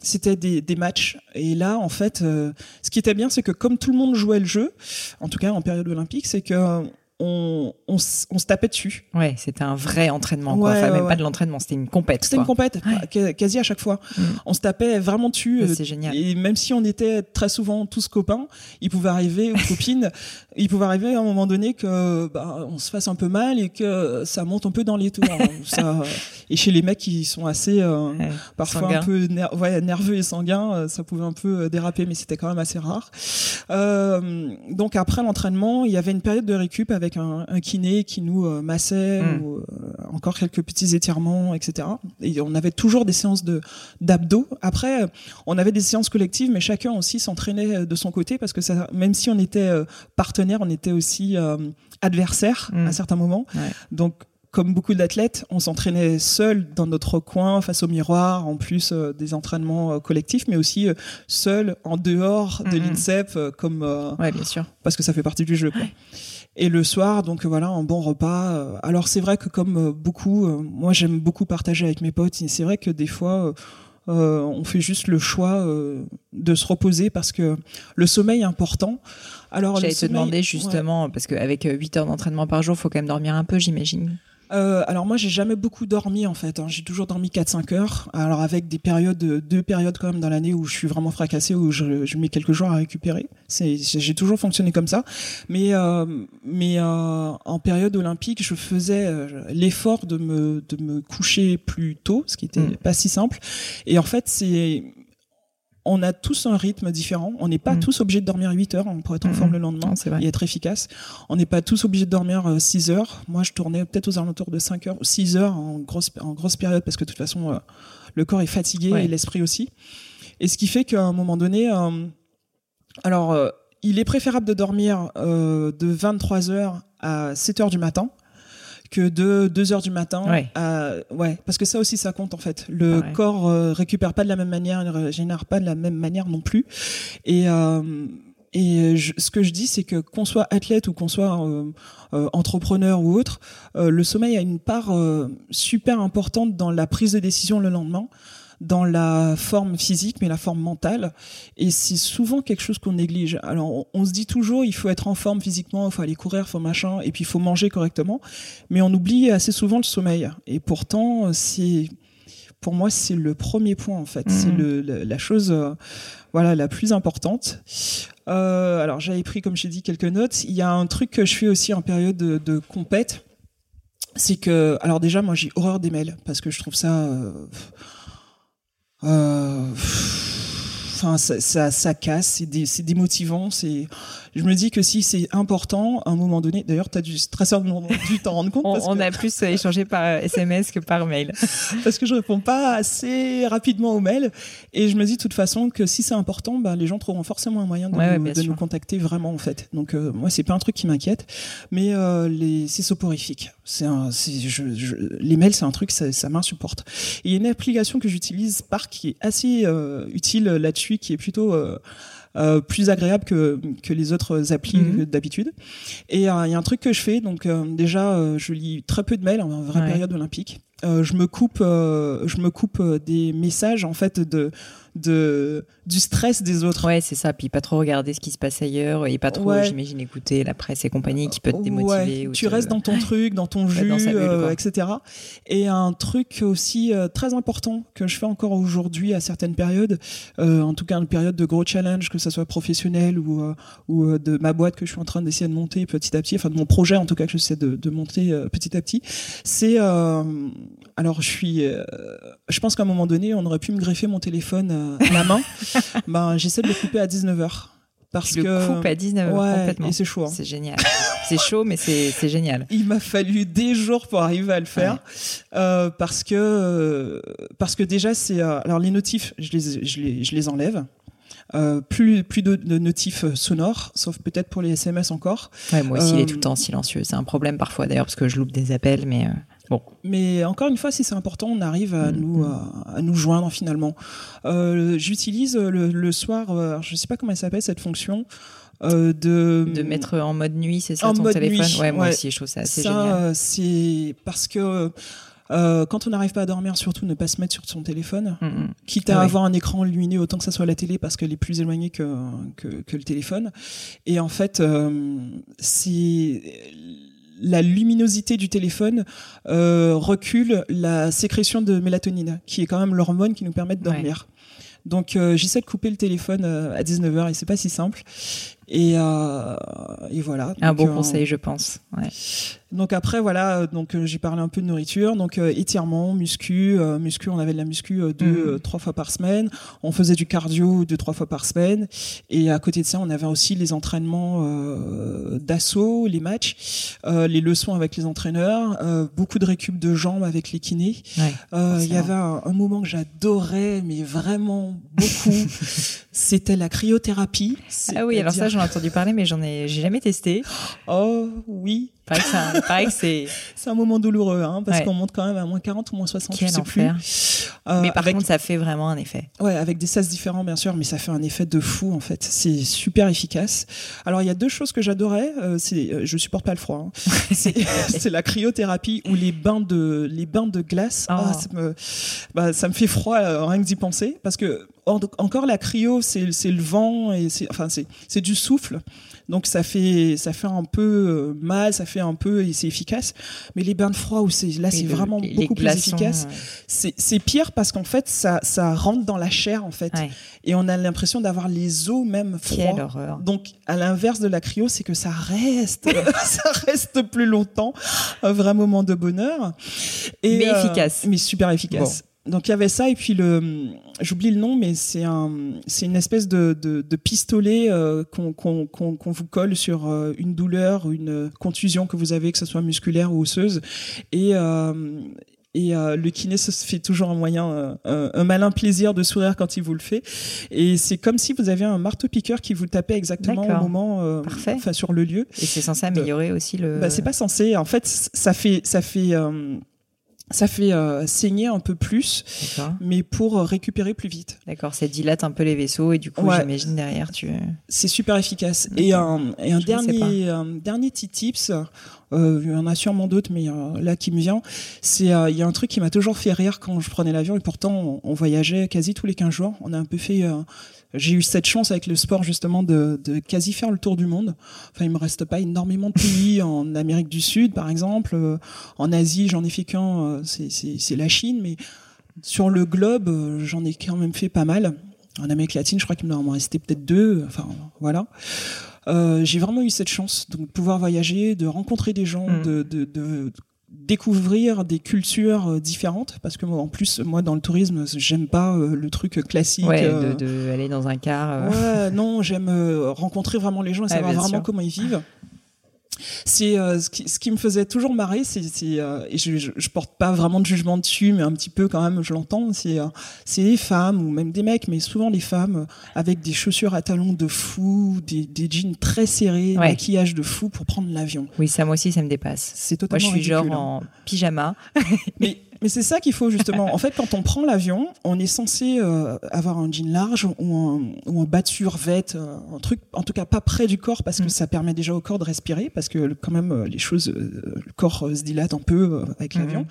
B: c'était des, des, matchs. Et là, en fait, ce qui était bien, c'est que comme tout le monde jouait le jeu, en tout cas en période olympique, c'est que on, on, se tapait dessus.
A: Ouais, c'était un vrai entraînement. Quoi. enfin, même pas de l'entraînement, c'était une compète.
B: C'était une compète, quasi à chaque fois. Mm. On se tapait vraiment dessus.
A: c'est génial.
B: Et même si on était très souvent tous copains, il pouvait arriver, ou copines, il pouvait arriver à un moment donné que bah, on se fasse un peu mal et que ça monte un peu dans les tours. ça, et chez les mecs qui sont assez euh, parfois un peu nerveux et sanguins, euh, ça pouvait un peu euh, déraper, mais c'était quand même assez rare. Euh, donc après l'entraînement, il y avait une période de récup avec un, un kiné qui nous massait hmm. ou encore quelques petits étirements, etc. Et on avait toujours des séances de d'abdos. Après, on avait des séances collectives, mais chacun aussi s'entraînait de son côté parce que ça, même si on était partenaire, on était aussi adversaire à hmm. certains moments. Donc comme beaucoup d'athlètes, on s'entraînait seul dans notre coin face au miroir, en plus euh, des entraînements euh, collectifs, mais aussi euh, seul en dehors de mhm. l'INSEP, comme
A: ouais, bien sûr,
B: parce que ça fait partie du jeu. Quoi. Et le soir, donc voilà, un bon repas. Alors c'est vrai que comme beaucoup, moi j'aime beaucoup partager avec mes potes. Et c'est vrai que des fois. on fait juste le choix de se reposer parce que le sommeil est important.
A: Alors, J'allais te demander justement, parce qu'avec 8 heures d'entraînement par jour, il faut quand même dormir un peu, j'imagine
B: euh, alors moi j'ai jamais beaucoup dormi en fait. Hein. J'ai toujours dormi 4-5 heures. Alors avec des périodes, deux périodes quand même dans l'année où je suis vraiment fracassé, où je, je mets quelques jours à récupérer. J'ai toujours fonctionné comme ça. Mais euh, mais euh, en période olympique, je faisais euh, l'effort de me de me coucher plus tôt, ce qui était mmh. pas si simple. Et en fait c'est on a tous un rythme différent. On n'est pas mm. tous obligés de dormir 8 heures pour être en forme le lendemain et être efficace. On n'est pas tous obligés de dormir 6 euh, heures. Moi, je tournais peut-être aux alentours de 5 heures, 6 heures en grosse, en grosse période parce que de toute façon, euh, le corps est fatigué et l'esprit aussi. Et ce qui fait qu'à un moment donné, euh, alors, il est préférable de dormir de 23 heures à 7 heures du matin que de 2 heures du matin
A: ouais.
B: à ouais parce que ça aussi ça compte en fait. Le corps euh, récupère pas de la même manière ne régénère pas de la même manière non plus. Et euh, et ce que je dis, c'est que qu'on soit athlète ou qu'on soit euh, euh entrepreneur ou autre, euh, le sommeil a une part super importante dans la prise de décision le lendemain dans la forme physique, mais la forme mentale. Et c'est souvent quelque chose qu'on néglige. Alors, on, se dit toujours, il faut être en forme physiquement, il faut aller courir, il faut machin, et puis il faut manger correctement. Mais on oublie assez souvent le sommeil. Et pourtant, c'est, pour moi, c'est le premier point, en fait. C'est mmh. le, la chose, euh, voilà, la plus importante. Euh, alors, j'avais pris, comme j'ai dit, quelques notes. Il y a un truc que je fais aussi en période de, de compète. C'est que, alors déjà, moi, j'ai horreur des mails parce que je trouve ça, euh, euh, enfin, ça, ça, ça, casse, c'est démotivant. C'est, je me dis que si c'est important, à un moment donné, d'ailleurs, tu as dû très certainement dû t'en rendre compte.
A: on, on a plus échangé par SMS que par mail.
B: parce que je réponds pas assez rapidement aux mails. Et je me dis de toute façon que si c'est important, bah, les gens trouveront forcément un moyen de, nous, de nous, contacter vraiment, en fait. Donc, euh, moi, c'est pas un truc qui m'inquiète. Mais euh, les, c'est soporifique. C'est un, je, je, les mails, c'est un truc, ça, ça m'insupporte. Il y a une application que j'utilise, Spark, qui est assez euh, utile là-dessus, qui est plutôt... Euh, euh, plus agréable que, que les autres applis mhm. d'habitude. Et euh, il y a un truc que je fais, donc euh, déjà, je lis très peu de mails en vraie période olympique. je me coupe, je me coupe des messages en fait de de du stress des autres.
A: Ouais, c'est ça. Puis pas trop regarder ce qui se passe ailleurs et pas trop, j'imagine, écouter la presse et compagnie qui peut te démotiver.
B: Ouais, tu restes dans ton truc, dans ton jus, euh, etc. Et un truc aussi euh, très important que je fais encore aujourd'hui à certaines périodes, euh, en tout cas une période de gros challenge, que ce soit professionnel ou, ou de ma boîte que je suis en train d'essayer de monter petit à petit, enfin de mon projet en tout cas que j'essaie de, de monter petit à petit, c'est alors je suis, je pense qu'à un moment donné, on aurait pu me greffer mon téléphone la main, ben, j'essaie de le couper à 19h.
A: Parce tu que le coupes à 19h complètement.
B: Et c'est chaud. Hein.
A: C'est génial. c'est chaud, mais c'est génial.
B: Il m'a fallu des jours pour arriver à le faire. Euh, parce, que, parce que déjà, c'est. Euh, alors, les notifs, je les, je les, je les enlève. Euh, plus plus de, notifs sonores, sauf peut-être pour les SMS encore.
A: Ouais, moi aussi, il est tout le temps silencieux. C'est un problème parfois d'ailleurs parce que je loupe des appels, mais Bon.
B: Mais encore une fois, si c'est important, on arrive à, mm, nous, mm. à, nous joindre finalement. Euh, J'utilise le, soir, euh, je ne sais pas comment elle s'appelle cette fonction. Euh, de...
A: de mettre en mode nuit, c'est ça, ton téléphone Ouais, moi aussi, je trouve ça assez génial.
B: c'est parce que euh, quand on n'arrive pas à dormir, surtout ne pas se mettre sur son téléphone, mm, quitte à avoir un écran lumineux autant que ça soit la télé parce qu'elle est plus éloignée que, que, que, le téléphone. Et en fait, c'est la luminosité du téléphone euh, recule la sécrétion de mélatonine, qui est quand même l'hormone qui nous permet de dormir. Donc euh, j'essaie de couper le téléphone euh, à 19h et c'est pas si simple. Et, et voilà.
A: Un bon conseil, je pense. Ouais.
B: Donc après voilà, donc euh, j'ai parlé un peu de nourriture, donc euh, étirement, muscu, euh, muscu, on avait de la muscu deux, mhm. trois fois par semaine, on faisait du cardio deux, trois fois par semaine, et à côté de ça, on avait aussi les entraînements d'assaut, les matchs, les leçons avec les entraîneurs, beaucoup de récup de jambes avec les kinés. Il y avait un, un moment que j'adorais, mais vraiment beaucoup, c'était la cryothérapie.
A: Ah oui, alors ça j'en ai entendu parler, mais j'en ai, j'ai jamais testé.
B: Oh oui,
A: Pareil que c'est.
B: c'est un moment douloureux, hein, parce qu'on monte quand même à moins 40 ou moins 60, Quel je sais plus.
A: Euh, mais par contre, ça fait vraiment un effet.
B: Ouais, avec des sas différents, bien sûr, mais ça fait un effet de fou, en fait. C'est super efficace. Alors, il y a deux choses que j'adorais. Euh, c'est, euh, je supporte pas le froid. Hein. c'est la cryothérapie ou les bains de, les bains de glace. Ah, oh. ça, me, bah, ça me fait froid rien que d'y penser, parce que encore la cryo, c'est le vent et c'est enfin c'est du souffle. Donc ça fait ça fait un peu euh, mal, ça fait un peu et c'est efficace. Mais les bains de froid où c'est là c'est vraiment beaucoup plus efficace. C'est pire parce qu'en fait ça ça rentre dans la chair en fait et on a l'impression d'avoir les os même froids. Donc à l'inverse de la cryo, c'est que ça reste ça reste plus longtemps, un vrai moment de bonheur.
A: Et, mais efficace.
B: mais super efficace donc il y avait ça et puis le j'oublie le nom mais c'est un c'est une espèce de, de, de pistolet euh, qu'on qu'on qu'on vous colle sur euh, une douleur une contusion que vous avez que ce soit musculaire ou osseuse et euh, et euh, le kiné se fait toujours un moyen, un, malin plaisir de sourire quand il vous le fait. Et c'est comme si vous aviez un marteau-piqueur qui vous tapait exactement au moment, enfin sur le lieu.
A: Et c'est censé améliorer aussi le.
B: Bah, c'est pas censé. En fait, ça fait, ça fait ça fait euh, saigner un peu plus, mais pour euh, récupérer plus vite.
A: D'accord, ça dilate un peu les vaisseaux et du coup, j'imagine derrière tu.
B: C'est super efficace. Et un, et un dernier, un dernier petit tips. Euh, il y en a sûrement d'autres, mais euh, là qui me vient, c'est il y a un truc qui m'a toujours fait rire quand je prenais l'avion et pourtant on, on, voyageait quasi tous les 15 jours. On a un peu fait j'ai eu cette chance avec le sport justement de, de, quasi faire le tour du monde. Enfin, il me reste pas énormément de pays en Amérique du Sud, par exemple. Euh, en Asie, j'en ai fait qu'un, euh, c'est la Chine, mais sur le globe, euh, j'en ai quand même fait pas mal. En Amérique latine, je crois qu'il m'en restait peut-être deux. Enfin, voilà. Euh, j'ai vraiment eu cette chance de pouvoir voyager, de rencontrer des gens, mmh. de, de, de, découvrir des cultures euh, différentes parce que moi, en plus moi dans le tourisme j'aime pas euh, le truc classique
A: ouais, de, de, aller dans un car
B: ouais non j'aime rencontrer vraiment les gens et savoir vraiment comment ils vivent c'est euh, ce, qui, ce, qui, me faisait toujours marrer, c'est euh, et je, je, je, porte pas vraiment de jugement dessus, mais un petit peu quand même, je l'entends. C'est euh, c'est les femmes ou même des mecs, mais souvent les femmes avec des chaussures à talons de fou, des, des jeans très serrés, maquillage de fou pour prendre l'avion.
A: Oui, ça moi aussi, ça me dépasse.
B: C'est totalement.
A: Moi, je suis
B: genre
A: hein. en pyjama.
B: mais mais c'est ça qu'il faut justement. En fait, quand on prend l'avion, on est censé euh, avoir un jean large ou un, ou un bas de survêt, euh, un truc, en tout cas pas près du corps parce que mm. ça permet déjà au corps de respirer parce que quand même euh, les choses, le corps se dilate un peu avec mm-hmm. l'avion.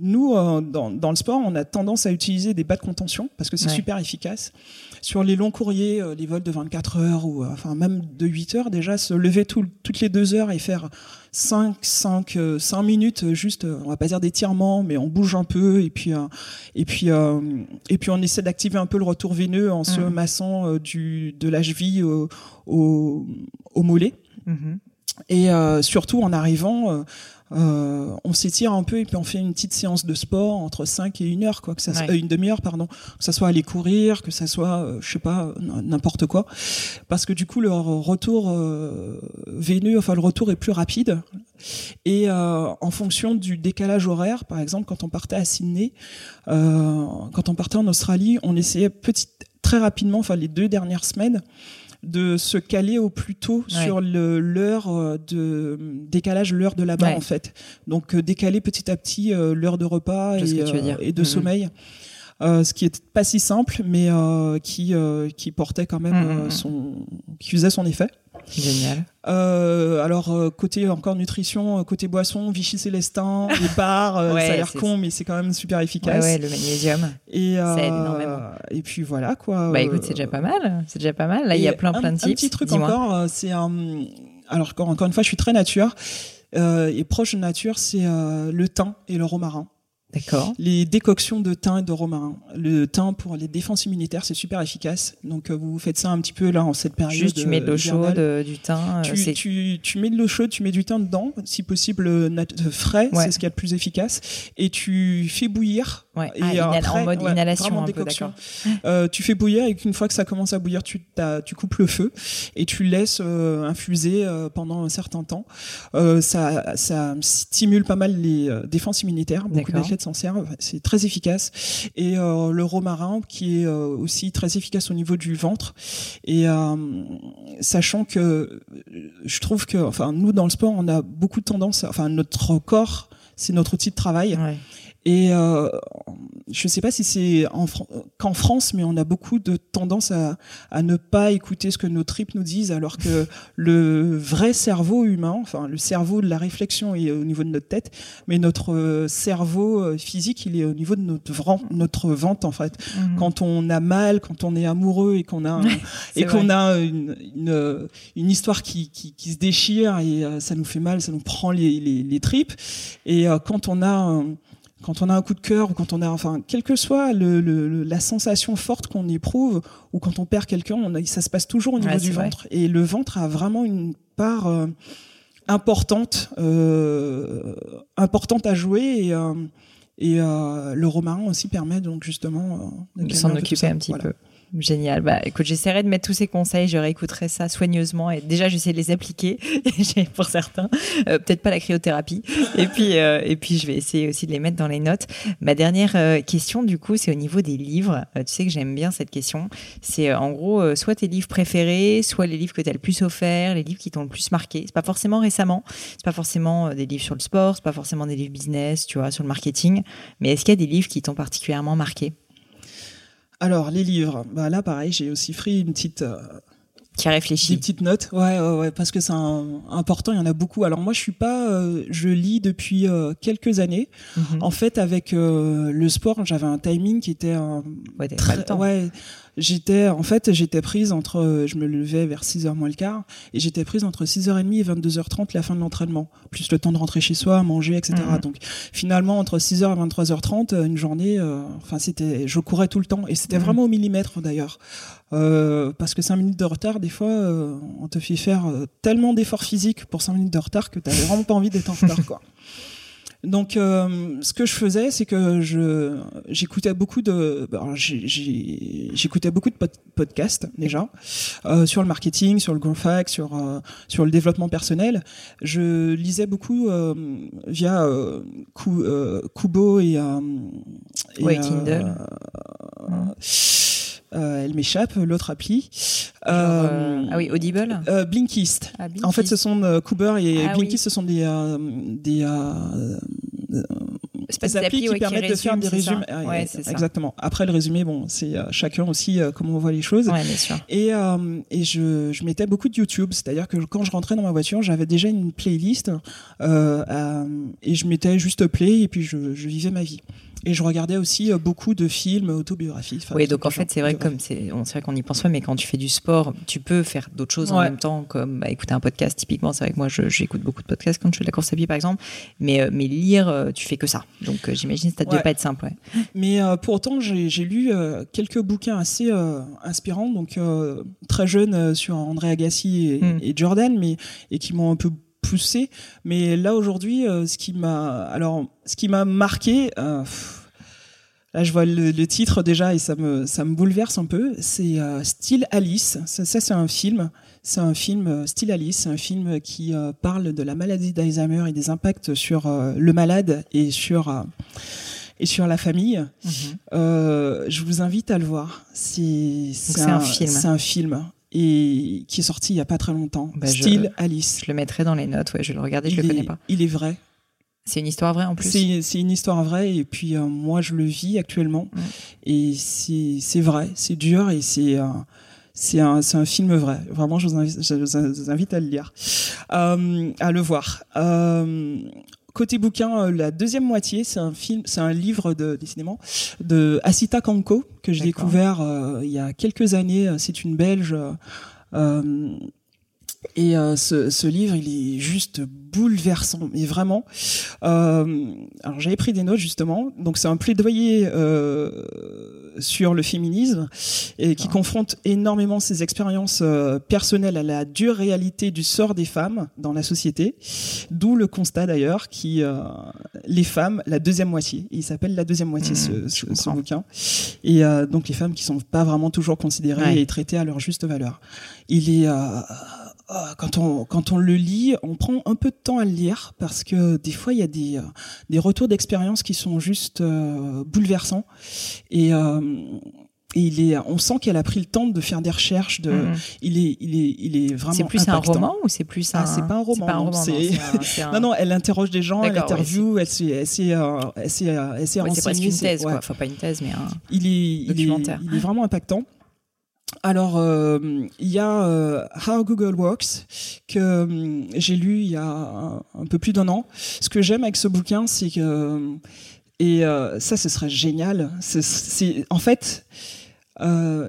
B: nous, euh, dans, dans, le sport, on a tendance à utiliser des bas de contention parce que c'est super efficace. Sur les longs courriers, euh, les vols de 24 heures ou enfin même de 8 heures, déjà se lever toutes les deux heures et faire 5, 5, 5 minutes, juste, on va pas dire d'étirement, mais on bouge un peu et puis et puis et puis on essaie d'activer un peu le retour veineux en se mmh. massant du de la cheville au, au, au mollet. Mmh. Et euh, surtout en arrivant, euh, euh, on s'étire un peu et puis on fait une petite séance de sport entre 5 et une heure, quoi, que ça soit, une demi-heure, pardon, que ça soit aller courir, que ça soit, je sais pas, n'importe quoi, parce que du coup le retour veineux, enfin le retour est plus rapide. Et en fonction du décalage horaire, par exemple, quand on partait à Sydney, quand on partait en Australie, on essayait petit, très rapidement, enfin les deux dernières semaines de se caler au plus tôt sur l'heure euh, de décalage, l'heure de là-bas en fait. Donc euh, décaler petit à petit euh, l'heure de repas et, et, de mm-hmm. sommeil. ce qui est pas si simple, mais qui qui portait quand même mm-hmm. son, qui faisait son effet.
A: Génial.
B: Euh, alors euh, côté encore nutrition, euh, côté boisson, Vichy Célestin, les bars, ça a l'air con, mais c'est quand même super efficace.
A: Ouais, le magnésium.
B: Et ça aide énormément. Et puis voilà quoi.
A: Bah écoute, c'est déjà pas mal. C'est déjà pas mal. Là, il y a plein plein de tips.
B: Un petit truc encore, c'est un. Alors encore une fois, je suis très nature et proche de nature, c'est le thym et le romarin.
A: D'accord.
B: Les décoctions de thym et de romarin. Le thym pour les défenses immunitaires, c'est super efficace. Donc euh, vous faites ça un petit peu là en cette période.
A: Juste tu mets de l'eau chaude, euh, du thym.
B: Euh, tu, tu, tu, mets de l'eau chaude, tu mets du thym dedans, si possible frais, c'est ce qu'il y a de plus efficace, et tu fais bouillir.
A: Ouais. Et ah, en mode inhalation, un
B: décoction. euh, tu fais bouillir et qu'une fois que ça commence à bouillir, tu, tu coupes le feu et tu laisses infuser pendant un certain temps. ça, ça stimule pas mal les défenses immunitaires. Beaucoup d'athlètes s'en servent. C'est très efficace. Et euh, le romarin qui est euh, aussi très efficace au niveau du ventre. Et euh, sachant que je trouve que, enfin, nous dans le sport, on a beaucoup de tendance, enfin, notre corps, c'est notre outil de travail. Ouais. Et euh, je ne sais pas si c'est qu'en France, mais on a beaucoup de tendance à, à, ne pas écouter ce que nos tripes nous disent, alors que le vrai cerveau humain, enfin le cerveau de la réflexion est au niveau de notre tête, mais notre euh, cerveau euh, physique, il est au niveau de notre, notre ventre en fait. Mhm. Quand on a mal, quand on est amoureux et qu'on a et qu'on a une, une, une, histoire qui, qui, qui, se déchire et ça nous fait mal, ça nous prend les, les, les tripes. Et quand on a quand on a un coup de cœur ou quand on a, enfin, quelle que soit le, la sensation forte qu'on éprouve ou quand on perd quelqu'un, ça se passe toujours au niveau du ventre. Et le ventre a vraiment une part euh, importante, euh, importante à jouer et, euh, et le romarin aussi permet donc justement
A: de s'en occuper un petit peu. Génial. Bah, écoute, j'essaierai de mettre tous ces conseils, je réécouterai ça soigneusement et déjà j'essaie de les appliquer pour certains, euh, peut-être pas la cryothérapie. Et puis euh, et puis je vais essayer aussi de les mettre dans les notes. Ma dernière euh, question du coup, c'est au niveau des livres. tu sais que j'aime bien cette question. C'est en gros soit tes livres préférés, soit les livres que tu as le plus offert, les livres qui t'ont le plus marqué. C'est pas forcément récemment, c'est pas forcément des livres sur le sport, c'est pas forcément des livres business, tu vois, sur le marketing, mais est-ce qu'il y a des livres qui t'ont particulièrement marqué?
B: Alors, les livres. Bah, là, pareil, j'ai aussi pris une petite. Euh,
A: qui a réfléchi.
B: Des petites notes, ouais, ouais, ouais parce que c'est important. Il y en a beaucoup. Alors moi, je suis pas, euh, je lis depuis euh, quelques années. Mhm. En fait, avec le sport, j'avais un timing qui était
A: ouais, très,
B: ouais, j'étais en fait j'étais prise entre je me levais vers 6h moins le quart et j'étais prise entre 6h30 et 22h30 la fin de l'entraînement plus le temps de rentrer chez soi manger etc mhm. donc finalement entre 6h et 23h30 une journée euh, enfin c'était je courais tout le temps et c'était mhm. vraiment au millimètre d'ailleurs euh, parce que 5 minutes de retard des fois euh, on te fait faire tellement d'efforts physiques pour 5 minutes de retard que t'avais vraiment pas envie d'être en retard quoi donc, euh, ce que je faisais, c'est que je j'écoutais beaucoup de j'écoutais beaucoup de podcasts déjà euh, sur le marketing, sur le growth hack, sur euh, sur le développement personnel. Je lisais beaucoup euh, via euh, Kubo et,
A: et Kindle.
B: Euh, elle m'échappe, l'autre appli.
A: Euh, ah oui, Audible.
B: Euh, Blinkist. Ah, En fait, ce sont Cooper et ah Blinkist, ce sont des des des applis qui
A: ouais, qui
B: permettent de faire des résumés.
A: Ouais, c'est ça.
B: Exactement. Après le résumé, bon, c'est euh, chacun aussi euh, comment on voit les choses.
A: Ouais, bien sûr.
B: Et, euh, et je, je mettais beaucoup de YouTube, c'est-à-dire que quand je rentrais dans ma voiture, j'avais déjà une playlist euh, euh, et je mettais juste play et puis je, je vivais ma vie. Et je regardais aussi euh, beaucoup de films autobiographiques.
A: Oui, donc en fait, c'est vrai comme c'est, on- vrai qu'on n'y pense pas, mais quand tu fais du sport, tu peux faire d'autres choses en même temps, comme bah, écouter un podcast. Typiquement, c'est vrai que moi, j'écoute beaucoup de podcasts quand je fais de la course à pied, par exemple. Mais, euh, mais lire, euh, tu fais que ça. Donc, j'imagine que ça devait
B: Ouais.
A: pas être simple. Ouais.
B: Mais euh, pour autant, j'ai lu euh, quelques bouquins assez euh, inspirants, donc très jeunes sur André Agassi et,
A: Mm.
B: et Jordan, mais et qui m'ont un peu poussé. Mais là aujourd'hui, euh, ce qui m'a alors ce qui m'a marqué. euh, pff, Là, je vois le, le titre déjà et ça me ça me bouleverse un peu. C'est euh, Style Alice. Ça, ça, c'est un film. C'est un film Style Alice. C'est un film qui parle de la maladie d'Alzheimer et des impacts sur le malade et sur et sur la famille. Euh, je vous invite à le voir. C'est
A: c'est un film.
B: C'est un film et qui est sorti il y a pas très longtemps.
A: Bah, je-
B: Style Alice.
A: Je le mettrai dans les notes. Ouais, je vais le regarder. Je
B: il
A: le
B: est,
A: connais pas.
B: Il est vrai.
A: C'est une histoire vraie en plus.
B: C'est une histoire vraie et puis euh, moi je le vis actuellement et c'est vrai, c'est dur et c'est euh, c'est un, un film vrai. Vraiment, je vous invite, je vous invite à le lire, euh, à le voir. Euh, côté bouquin, euh, la deuxième moitié, c'est un film, c'est un livre de décidément de Asita Kanko que j'ai découvert euh, il y a quelques années. C'est une Belge. euh, et euh, ce, ce livre, il est juste bouleversant, mais vraiment. Euh, alors j'avais pris des notes justement. Donc c'est un plaidoyer euh, sur le féminisme et qui
A: D'accord.
B: confronte énormément ses expériences personnelles à la dure réalité du sort des femmes dans la société. D'où le constat d'ailleurs qui les femmes, la deuxième moitié. Il s'appelle la deuxième moitié
A: Mmh,
B: ce, ce, ce bouquin. Et donc les femmes qui sont pas vraiment toujours considérées
A: Ouais.
B: et traitées à leur juste valeur. Il est quand on quand on le lit, on prend un peu de temps à le lire parce que des fois il y a des euh, des retours d'expérience qui sont juste euh, bouleversants et euh, et il est, on sent qu'elle a pris le temps de faire des recherches. De,
A: Mhm.
B: il est, il est, il est vraiment.
A: C'est plus un roman ou c'est plus un.
B: Ah, c'est pas un roman,
A: C'est pas un
B: non,
A: roman. non, un-
B: Non, non, elle interroge des gens, elle
A: D'accord, ouais,
B: interview, elle s'est, elle s'est, euh, elle s'est, euh, elle s'est
A: Ouais, c'est presque une thèse,
B: ouais.
A: quoi. Enfin, pas une thèse, mais un.
B: Il est, il est,
A: Documentaire.
B: il est vraiment impactant. Alors, euh, il y a euh, How Google Works que hum, j'ai lu il y a un, un peu plus d'un an. Ce que j'aime avec ce bouquin, c'est que et euh, ça, ce serait génial. C'est, en fait, euh,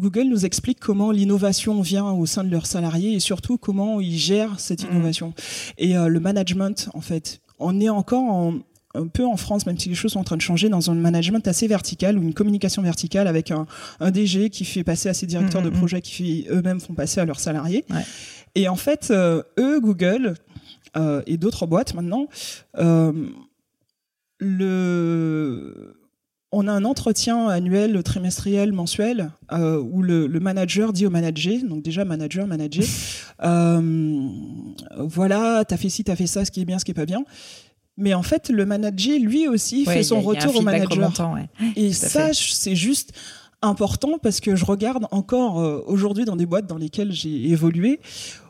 B: Google nous explique comment l'innovation vient au sein de leurs salariés et surtout comment ils gèrent cette
A: Mhm.
B: innovation et euh, le management. En fait, on est encore en, un peu en France, même si les choses sont en train de changer, dans un management assez vertical ou une communication verticale avec un, un DG qui fait passer à ses directeurs
A: Mhm,
B: de projet qui eux-mêmes font passer à leurs salariés.
A: Ouais.
B: Et en fait, euh, eux, Google euh, et d'autres boîtes maintenant, euh, le on a un entretien annuel, trimestriel, mensuel, euh, où le, le manager dit au manager, donc déjà manager, manager, euh, voilà, t'as fait ci, t'as fait ça, ce qui est bien, ce qui est pas bien. Mais en fait, le manager, lui aussi,
A: Ouais,
B: fait son
A: a-
B: retour au manager.
A: ouais.
B: Et ça, c'est juste important parce que je regarde encore euh, aujourd'hui dans des boîtes dans lesquelles j'ai évolué,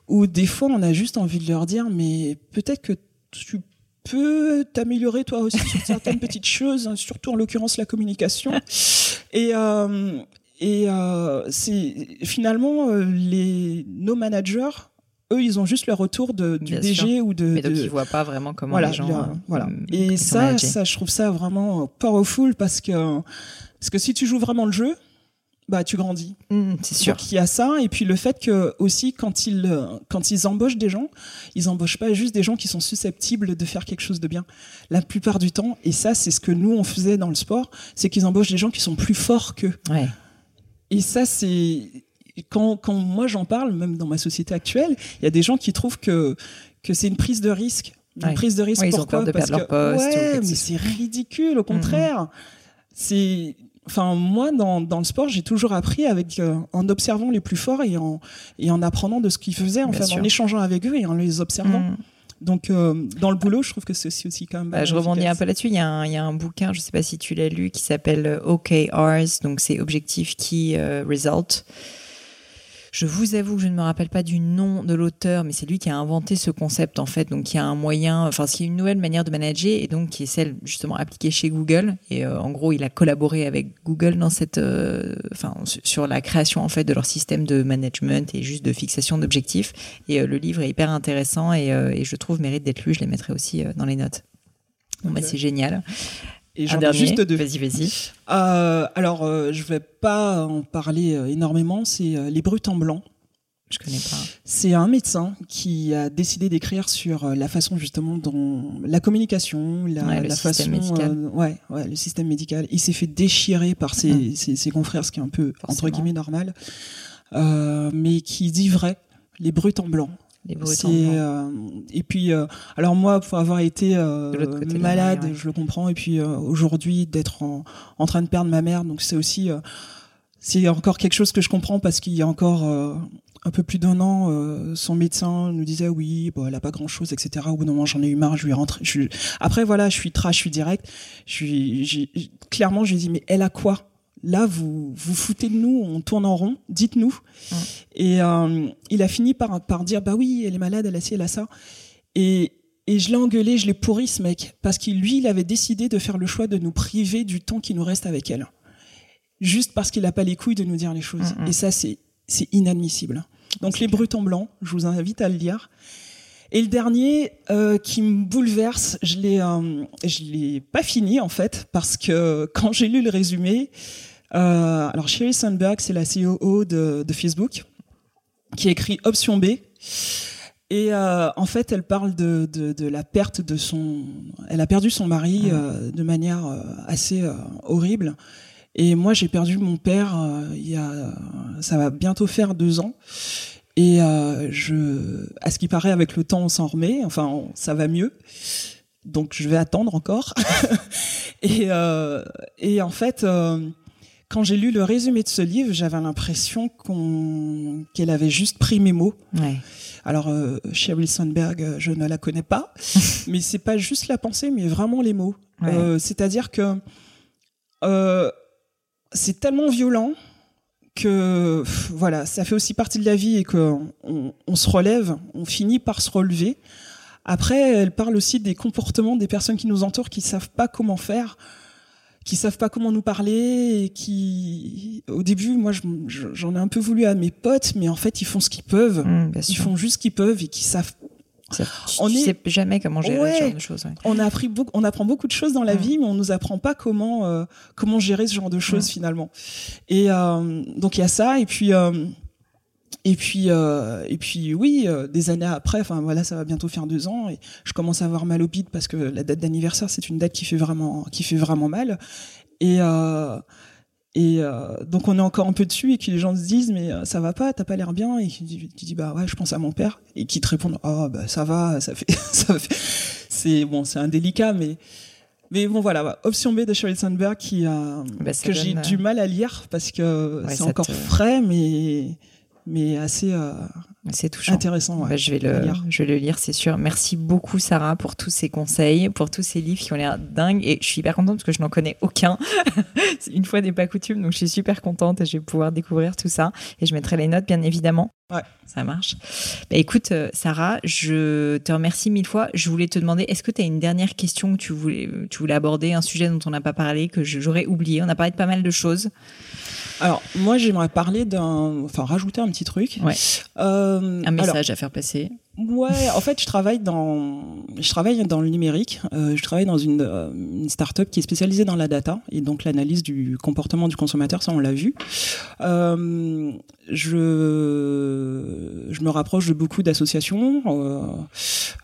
B: où des fois on a juste envie de leur dire, mais peut-être que tu peux t'améliorer toi aussi sur certaines petites choses, hein, surtout en l'occurrence la communication. Et euh, et euh, c'est finalement euh, les nos managers, eux, ils ont juste le retour de, du
A: Bien
B: DG ou de,
A: Mais donc,
B: de-
A: ils voient pas vraiment comment
B: voilà,
A: les gens. euh,
B: voilà.
A: euh,
B: Et ça, ça, je trouve ça vraiment powerful parce que parce que si tu joues vraiment le jeu, bah tu grandis.
A: Mm, c'est sûr.
B: Donc il y a ça et puis le fait que aussi quand ils quand ils embauchent des gens, ils embauchent pas juste des gens qui sont susceptibles de faire quelque chose de bien. La plupart du temps, et ça c'est ce que nous on faisait dans le sport, c'est qu'ils embauchent des gens qui sont plus forts qu'eux.
A: Ouais.
B: Et ça, c'est quand, quand moi j'en parle, même dans ma société actuelle, il y a des gens qui trouvent que que c'est une prise de risque. Une
A: Ouais.
B: prise de risque.
A: Ouais, ils ont
B: pourquoi
A: peur de
B: Parce
A: perdre
B: que
A: leur poste ou
B: ouais, mais c'est ridicule. Au contraire, c'est. Enfin, moi, dans, dans le sport, j'ai toujours appris avec euh, en observant les plus forts et en et en apprenant de ce qu'ils faisaient, en fait, en échangeant avec eux et en les observant.
A: Mm.
B: Donc, euh, dans le boulot, je trouve que c'est aussi quand même.
A: Bah, je rebondis un peu là-dessus. Il y, a un, il y a un bouquin, je sais pas si tu l'as lu, qui s'appelle OKRs, donc c'est Objectif Key euh, Result. Je vous avoue que je ne me rappelle pas du nom de l'auteur, mais c'est lui qui a inventé ce concept en fait. Donc, il y a un moyen, enfin, c'est une nouvelle manière de manager et donc qui est celle justement appliquée chez Google. Et euh, en gros, il a collaboré avec Google dans cette, euh, enfin, sur la création en fait de leur système de management et juste de fixation d'objectifs. Et euh, le livre est hyper intéressant et, et, je trouve mérite d'être lu. Je les mettrai aussi dans les notes. Bon, bah, c'est génial.
B: Et j'en ai juste deux.
A: Vas-y, vas-y.
B: Euh, alors, euh, je vais pas en parler euh, énormément. C'est euh, Les Brutes en blanc.
A: Je connais pas.
B: C'est un médecin qui a décidé d'écrire sur la façon justement dont la communication, la,
A: ouais, le
B: la
A: système
B: façon,
A: médical.
B: ouais, ouais, le système médical. Il s'est fait déchirer par ses, ses, ses confrères, ce qui est un peu entre guillemets normal, euh, mais qui dit vrai. Les brutes en blanc.
A: Les
B: euh, et puis, euh, alors moi, pour avoir été euh, malade,
A: mer, ouais.
B: je le comprends. Et puis aujourd'hui, d'être en, en train de perdre ma mère, donc c'est aussi, c'est encore quelque chose que je comprends parce qu'il y a encore un peu plus d'un an, euh, son médecin nous disait oui, bon, elle a pas grand chose, etc. Au bout d'un moment, j'en ai eu marre, je lui ai rentré. Je. Après, voilà, je suis trash, je suis direct. Je suis, clairement, je lui ai dit mais elle a quoi? Là, vous vous foutez de nous, on tourne en rond. Dites-nous. Et euh, il a fini par par dire bah oui, elle est malade, elle a ci, elle a ça. Et et je l'ai engueulé, je l'ai pourri ce mec parce qu'il lui, il avait décidé de faire le choix de nous priver du temps qui nous reste avec elle, juste parce qu'il a pas les couilles de nous dire les choses.
A: Mm, mm.
B: Et ça, c'est c'est inadmissible. Donc les brutes en blanc, je vous invite à le lire. Et le dernier euh, qui me bouleverse, je l'ai, euh, je l'ai pas fini en fait parce que quand j'ai lu le résumé, euh, alors Sherry Sandberg, c'est la COO de, de Facebook, qui écrit Option B. Et en fait, elle parle de, de, de la perte de son. Elle a perdu son mari euh, de manière assez horrible. Et moi, j'ai perdu mon père il y a. Ça va bientôt faire deux ans. Et euh, je, à ce qui paraît, avec le temps, on s'en remet. Enfin, on- ça va mieux. Donc, je vais attendre encore. et, euh, et en fait, euh, quand j'ai lu le résumé de ce livre, j'avais l'impression qu'on, qu'elle avait juste pris mes mots.
A: Ouais.
B: Alors, Sheryl Sandberg, je ne la connais pas, mais c'est pas juste la pensée, mais vraiment les mots.
A: Ouais.
B: C'est-à-dire que c'est tellement violent que voilà, ça fait aussi partie de la vie et que on, on se relève, on finit par se relever. Après, elle parle aussi des comportements des personnes qui nous entourent, qui savent pas comment faire, qui savent pas comment nous parler, et qui, au début, moi, je- je- j'en ai un peu voulu à mes potes, mais en fait, ils font ce qu'ils peuvent.
A: Bien
B: Ils font juste ce qu'ils peuvent et qui savent.
A: Ça- tu,
B: on
A: tu
B: est-
A: sais jamais comment gérer
B: Ouais.
A: ce genre de choses. ouais.
B: On a appris beaucoup, on apprend beaucoup de choses dans la vie, mais on nous apprend pas comment euh, comment gérer ce genre de choses finalement. Et euh, donc il y a ça, et puis euh, et puis et puis oui, des années après, enfin voilà, ça va bientôt faire deux ans, et je commence à avoir mal au bide parce que la date d'anniversaire c'est une date qui fait vraiment qui fait vraiment mal. Et et euh, donc on est encore un peu dessus et que les gens se disent mais euh, ça va pas, t'as pas l'air bien et tu dis, tu dis bah ouais je pense à mon père et qui te répondent oh bah ça va, ça fait ça fait c'est bon c'est indélicat mais mais bon voilà option B de Sheryl Sandberg qui a
A: Bah,
B: que j'ai du
A: euh,
B: mal à lire parce que
A: Ouais,
B: c'est encore
A: te-
B: frais mais mais assez euh,
A: C'est touchant.
B: intéressant ouais.
A: Bah, je vais le,
B: lire.
A: je vais le lire, c'est sûr. Merci beaucoup Sarah pour tous ces conseils, pour tous ces livres qui ont l'air dingues. Et je suis hyper contente parce que je n'en connais aucun. Une fois n'est pas coutume, donc je suis super contente et je vais pouvoir découvrir tout ça. Et je mettrai les notes, bien évidemment.
B: Ouais.
A: Ça marche. Bah, écoute, euh, Sarah, je te remercie mille fois. Je voulais te demander, est-ce que tu as une dernière question que tu voulais, tu voulais aborder, un sujet dont on n'a pas parlé, que j'aurais oublié? On a parlé de pas mal de choses.
B: Alors moi j'aimerais parler d'un enfin rajouter un petit truc.
A: Ouais.
B: Euh,
A: Un
B: alors,
A: message à faire passer.
B: Ouais, en fait, je travaille dans, je travaille dans le numérique. Euh, je travaille dans une, euh, une start-up qui est spécialisée dans la data et donc l'analyse du comportement du consommateur. Ça, on l'a vu. Euh, je, je me rapproche de beaucoup d'associations, euh,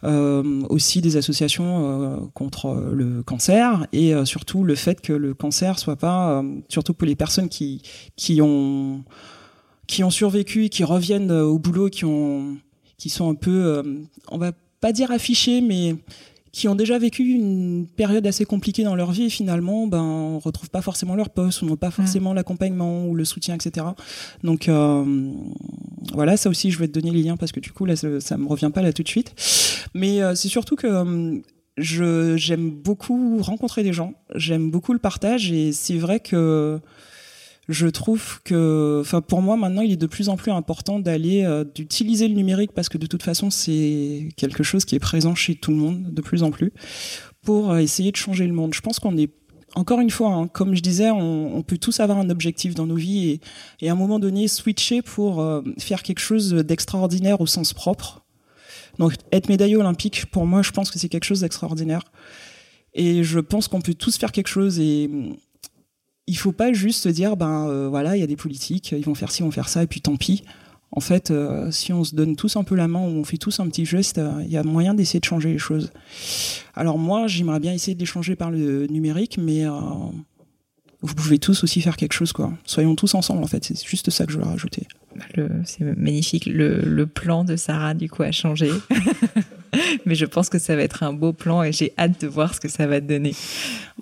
B: euh, aussi des associations euh, contre le cancer et euh, surtout le fait que le cancer soit pas, euh, surtout pour les personnes qui qui ont qui ont survécu, qui reviennent euh, au boulot, qui ont qui sont un peu, euh, on va pas dire affichés, mais qui ont déjà vécu une période assez compliquée dans leur vie et finalement, ben, on retrouve pas forcément leur poste, ou n'ont pas forcément l'accompagnement ou le soutien, etc. Donc euh, voilà, ça aussi, je vais te donner les liens parce que du coup là, ça, ça me revient pas là tout de suite. Mais euh, c'est surtout que euh, je j'aime beaucoup rencontrer des gens, j'aime beaucoup le partage et c'est vrai que je trouve que, enfin, pour moi maintenant, il est de plus en plus important d'aller, euh, d'utiliser le numérique parce que de toute façon, c'est quelque chose qui est présent chez tout le monde de plus en plus pour euh, essayer de changer le monde. Je pense qu'on est encore une fois, hein, comme je disais, on, peut tous avoir un objectif dans nos vies et, et à un moment donné switcher pour euh, faire quelque chose d'extraordinaire au sens propre. Donc être médaillé olympique, pour moi, je pense que c'est quelque chose d'extraordinaire. Et je pense qu'on peut tous faire quelque chose et il faut pas juste se dire ben euh, voilà il y a des politiques ils vont faire ci ils vont faire ça et puis tant pis. En fait euh, si on se donne tous un peu la main ou on fait tous un petit geste euh, il y a moyen d'essayer de changer les choses. Alors moi j'aimerais bien essayer de les changer par le numérique mais vous pouvez tous aussi faire quelque chose quoi. Soyons tous ensemble en fait c'est juste ça que je veux rajouter.
A: C'est magnifique. Le, le, plan de Sarah du coup a changé. Mais je pense que ça va être un beau plan et j'ai hâte de voir ce que ça va donner.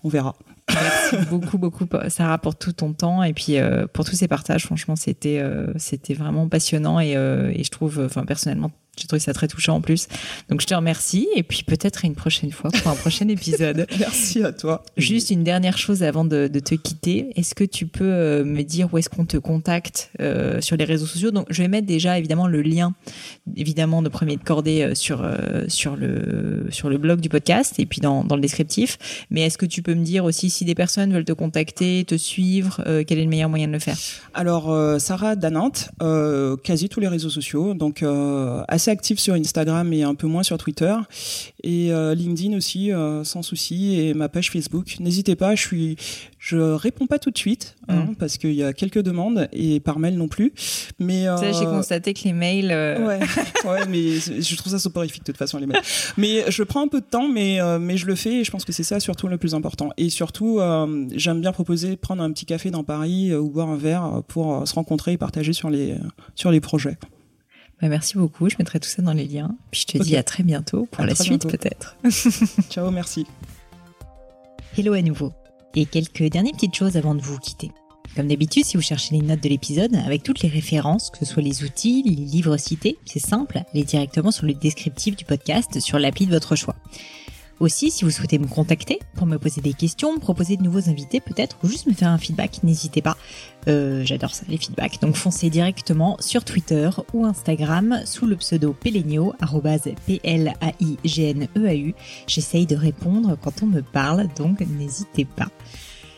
B: On verra
A: Merci beaucoup, beaucoup, Sarah, pour tout ton temps et puis euh, pour tous ces partages. Franchement, c'était euh, c'était vraiment passionnant et, euh, et je trouve, enfin personnellement, j'ai trouvé ça très touchant en plus. Donc je te remercie et puis peut-être une prochaine fois pour un prochain épisode.
B: Merci à toi.
A: Juste une dernière chose avant de, de te quitter. Est-ce que tu peux euh, me dire où est-ce qu'on te contacte euh, sur les réseaux sociaux? Donc je vais mettre déjà évidemment le lien évidemment de premier de cordée euh, sur euh, sur le sur le blog du podcast et puis dans, dans le descriptif. Mais est-ce que tu peux me dire aussi si des personnes veulent te contacter, te suivre, euh, quel est le meilleur moyen de le faire?
B: Alors Sarah Danante, quasi tous les réseaux sociaux. Donc assez active sur Instagram et un peu moins sur Twitter. Et euh, LinkedIn aussi, euh, sans souci. Et ma page Facebook. N'hésitez pas, je suis, je réponds pas tout de suite hein, mm. parce qu'il y a quelques demandes et par mail non plus. Mais
A: euh... j'ai constaté que les mails. Euh,
B: ouais, ouais, mais je trouve ça soporifique de toute façon les mails. mais je prends un peu de temps, mais mais je le fais et je pense que c'est ça surtout le plus important. Et surtout, j'aime bien proposer prendre un petit café dans Paris ou boire un verre pour se rencontrer et partager sur les sur les projets.
A: Bah, merci beaucoup. Je mettrai tout ça dans les liens. Puis je te dis à très bientôt pour la suite peut-être.
B: Ciao, merci.
A: Hello à nouveau. Et quelques dernières petites choses avant de vous quitter. Comme d'habitude, si vous cherchez les notes de l'épisode, avec toutes les références, que ce soit les outils, les livres cités, c'est simple, allez directement sur le descriptif du podcast sur l'appli de votre choix. Aussi, si vous souhaitez me contacter pour me poser des questions, proposer de nouveaux invités peut-être, ou juste me faire un feedback, n'hésitez pas. Euh, J'adore ça, les feedbacks. Donc foncez directement sur Twitter ou Instagram sous le pseudo Pelenio, P-L-A-I-G-N-E-A-U. J'essaye de répondre quand on me parle, donc n'hésitez pas.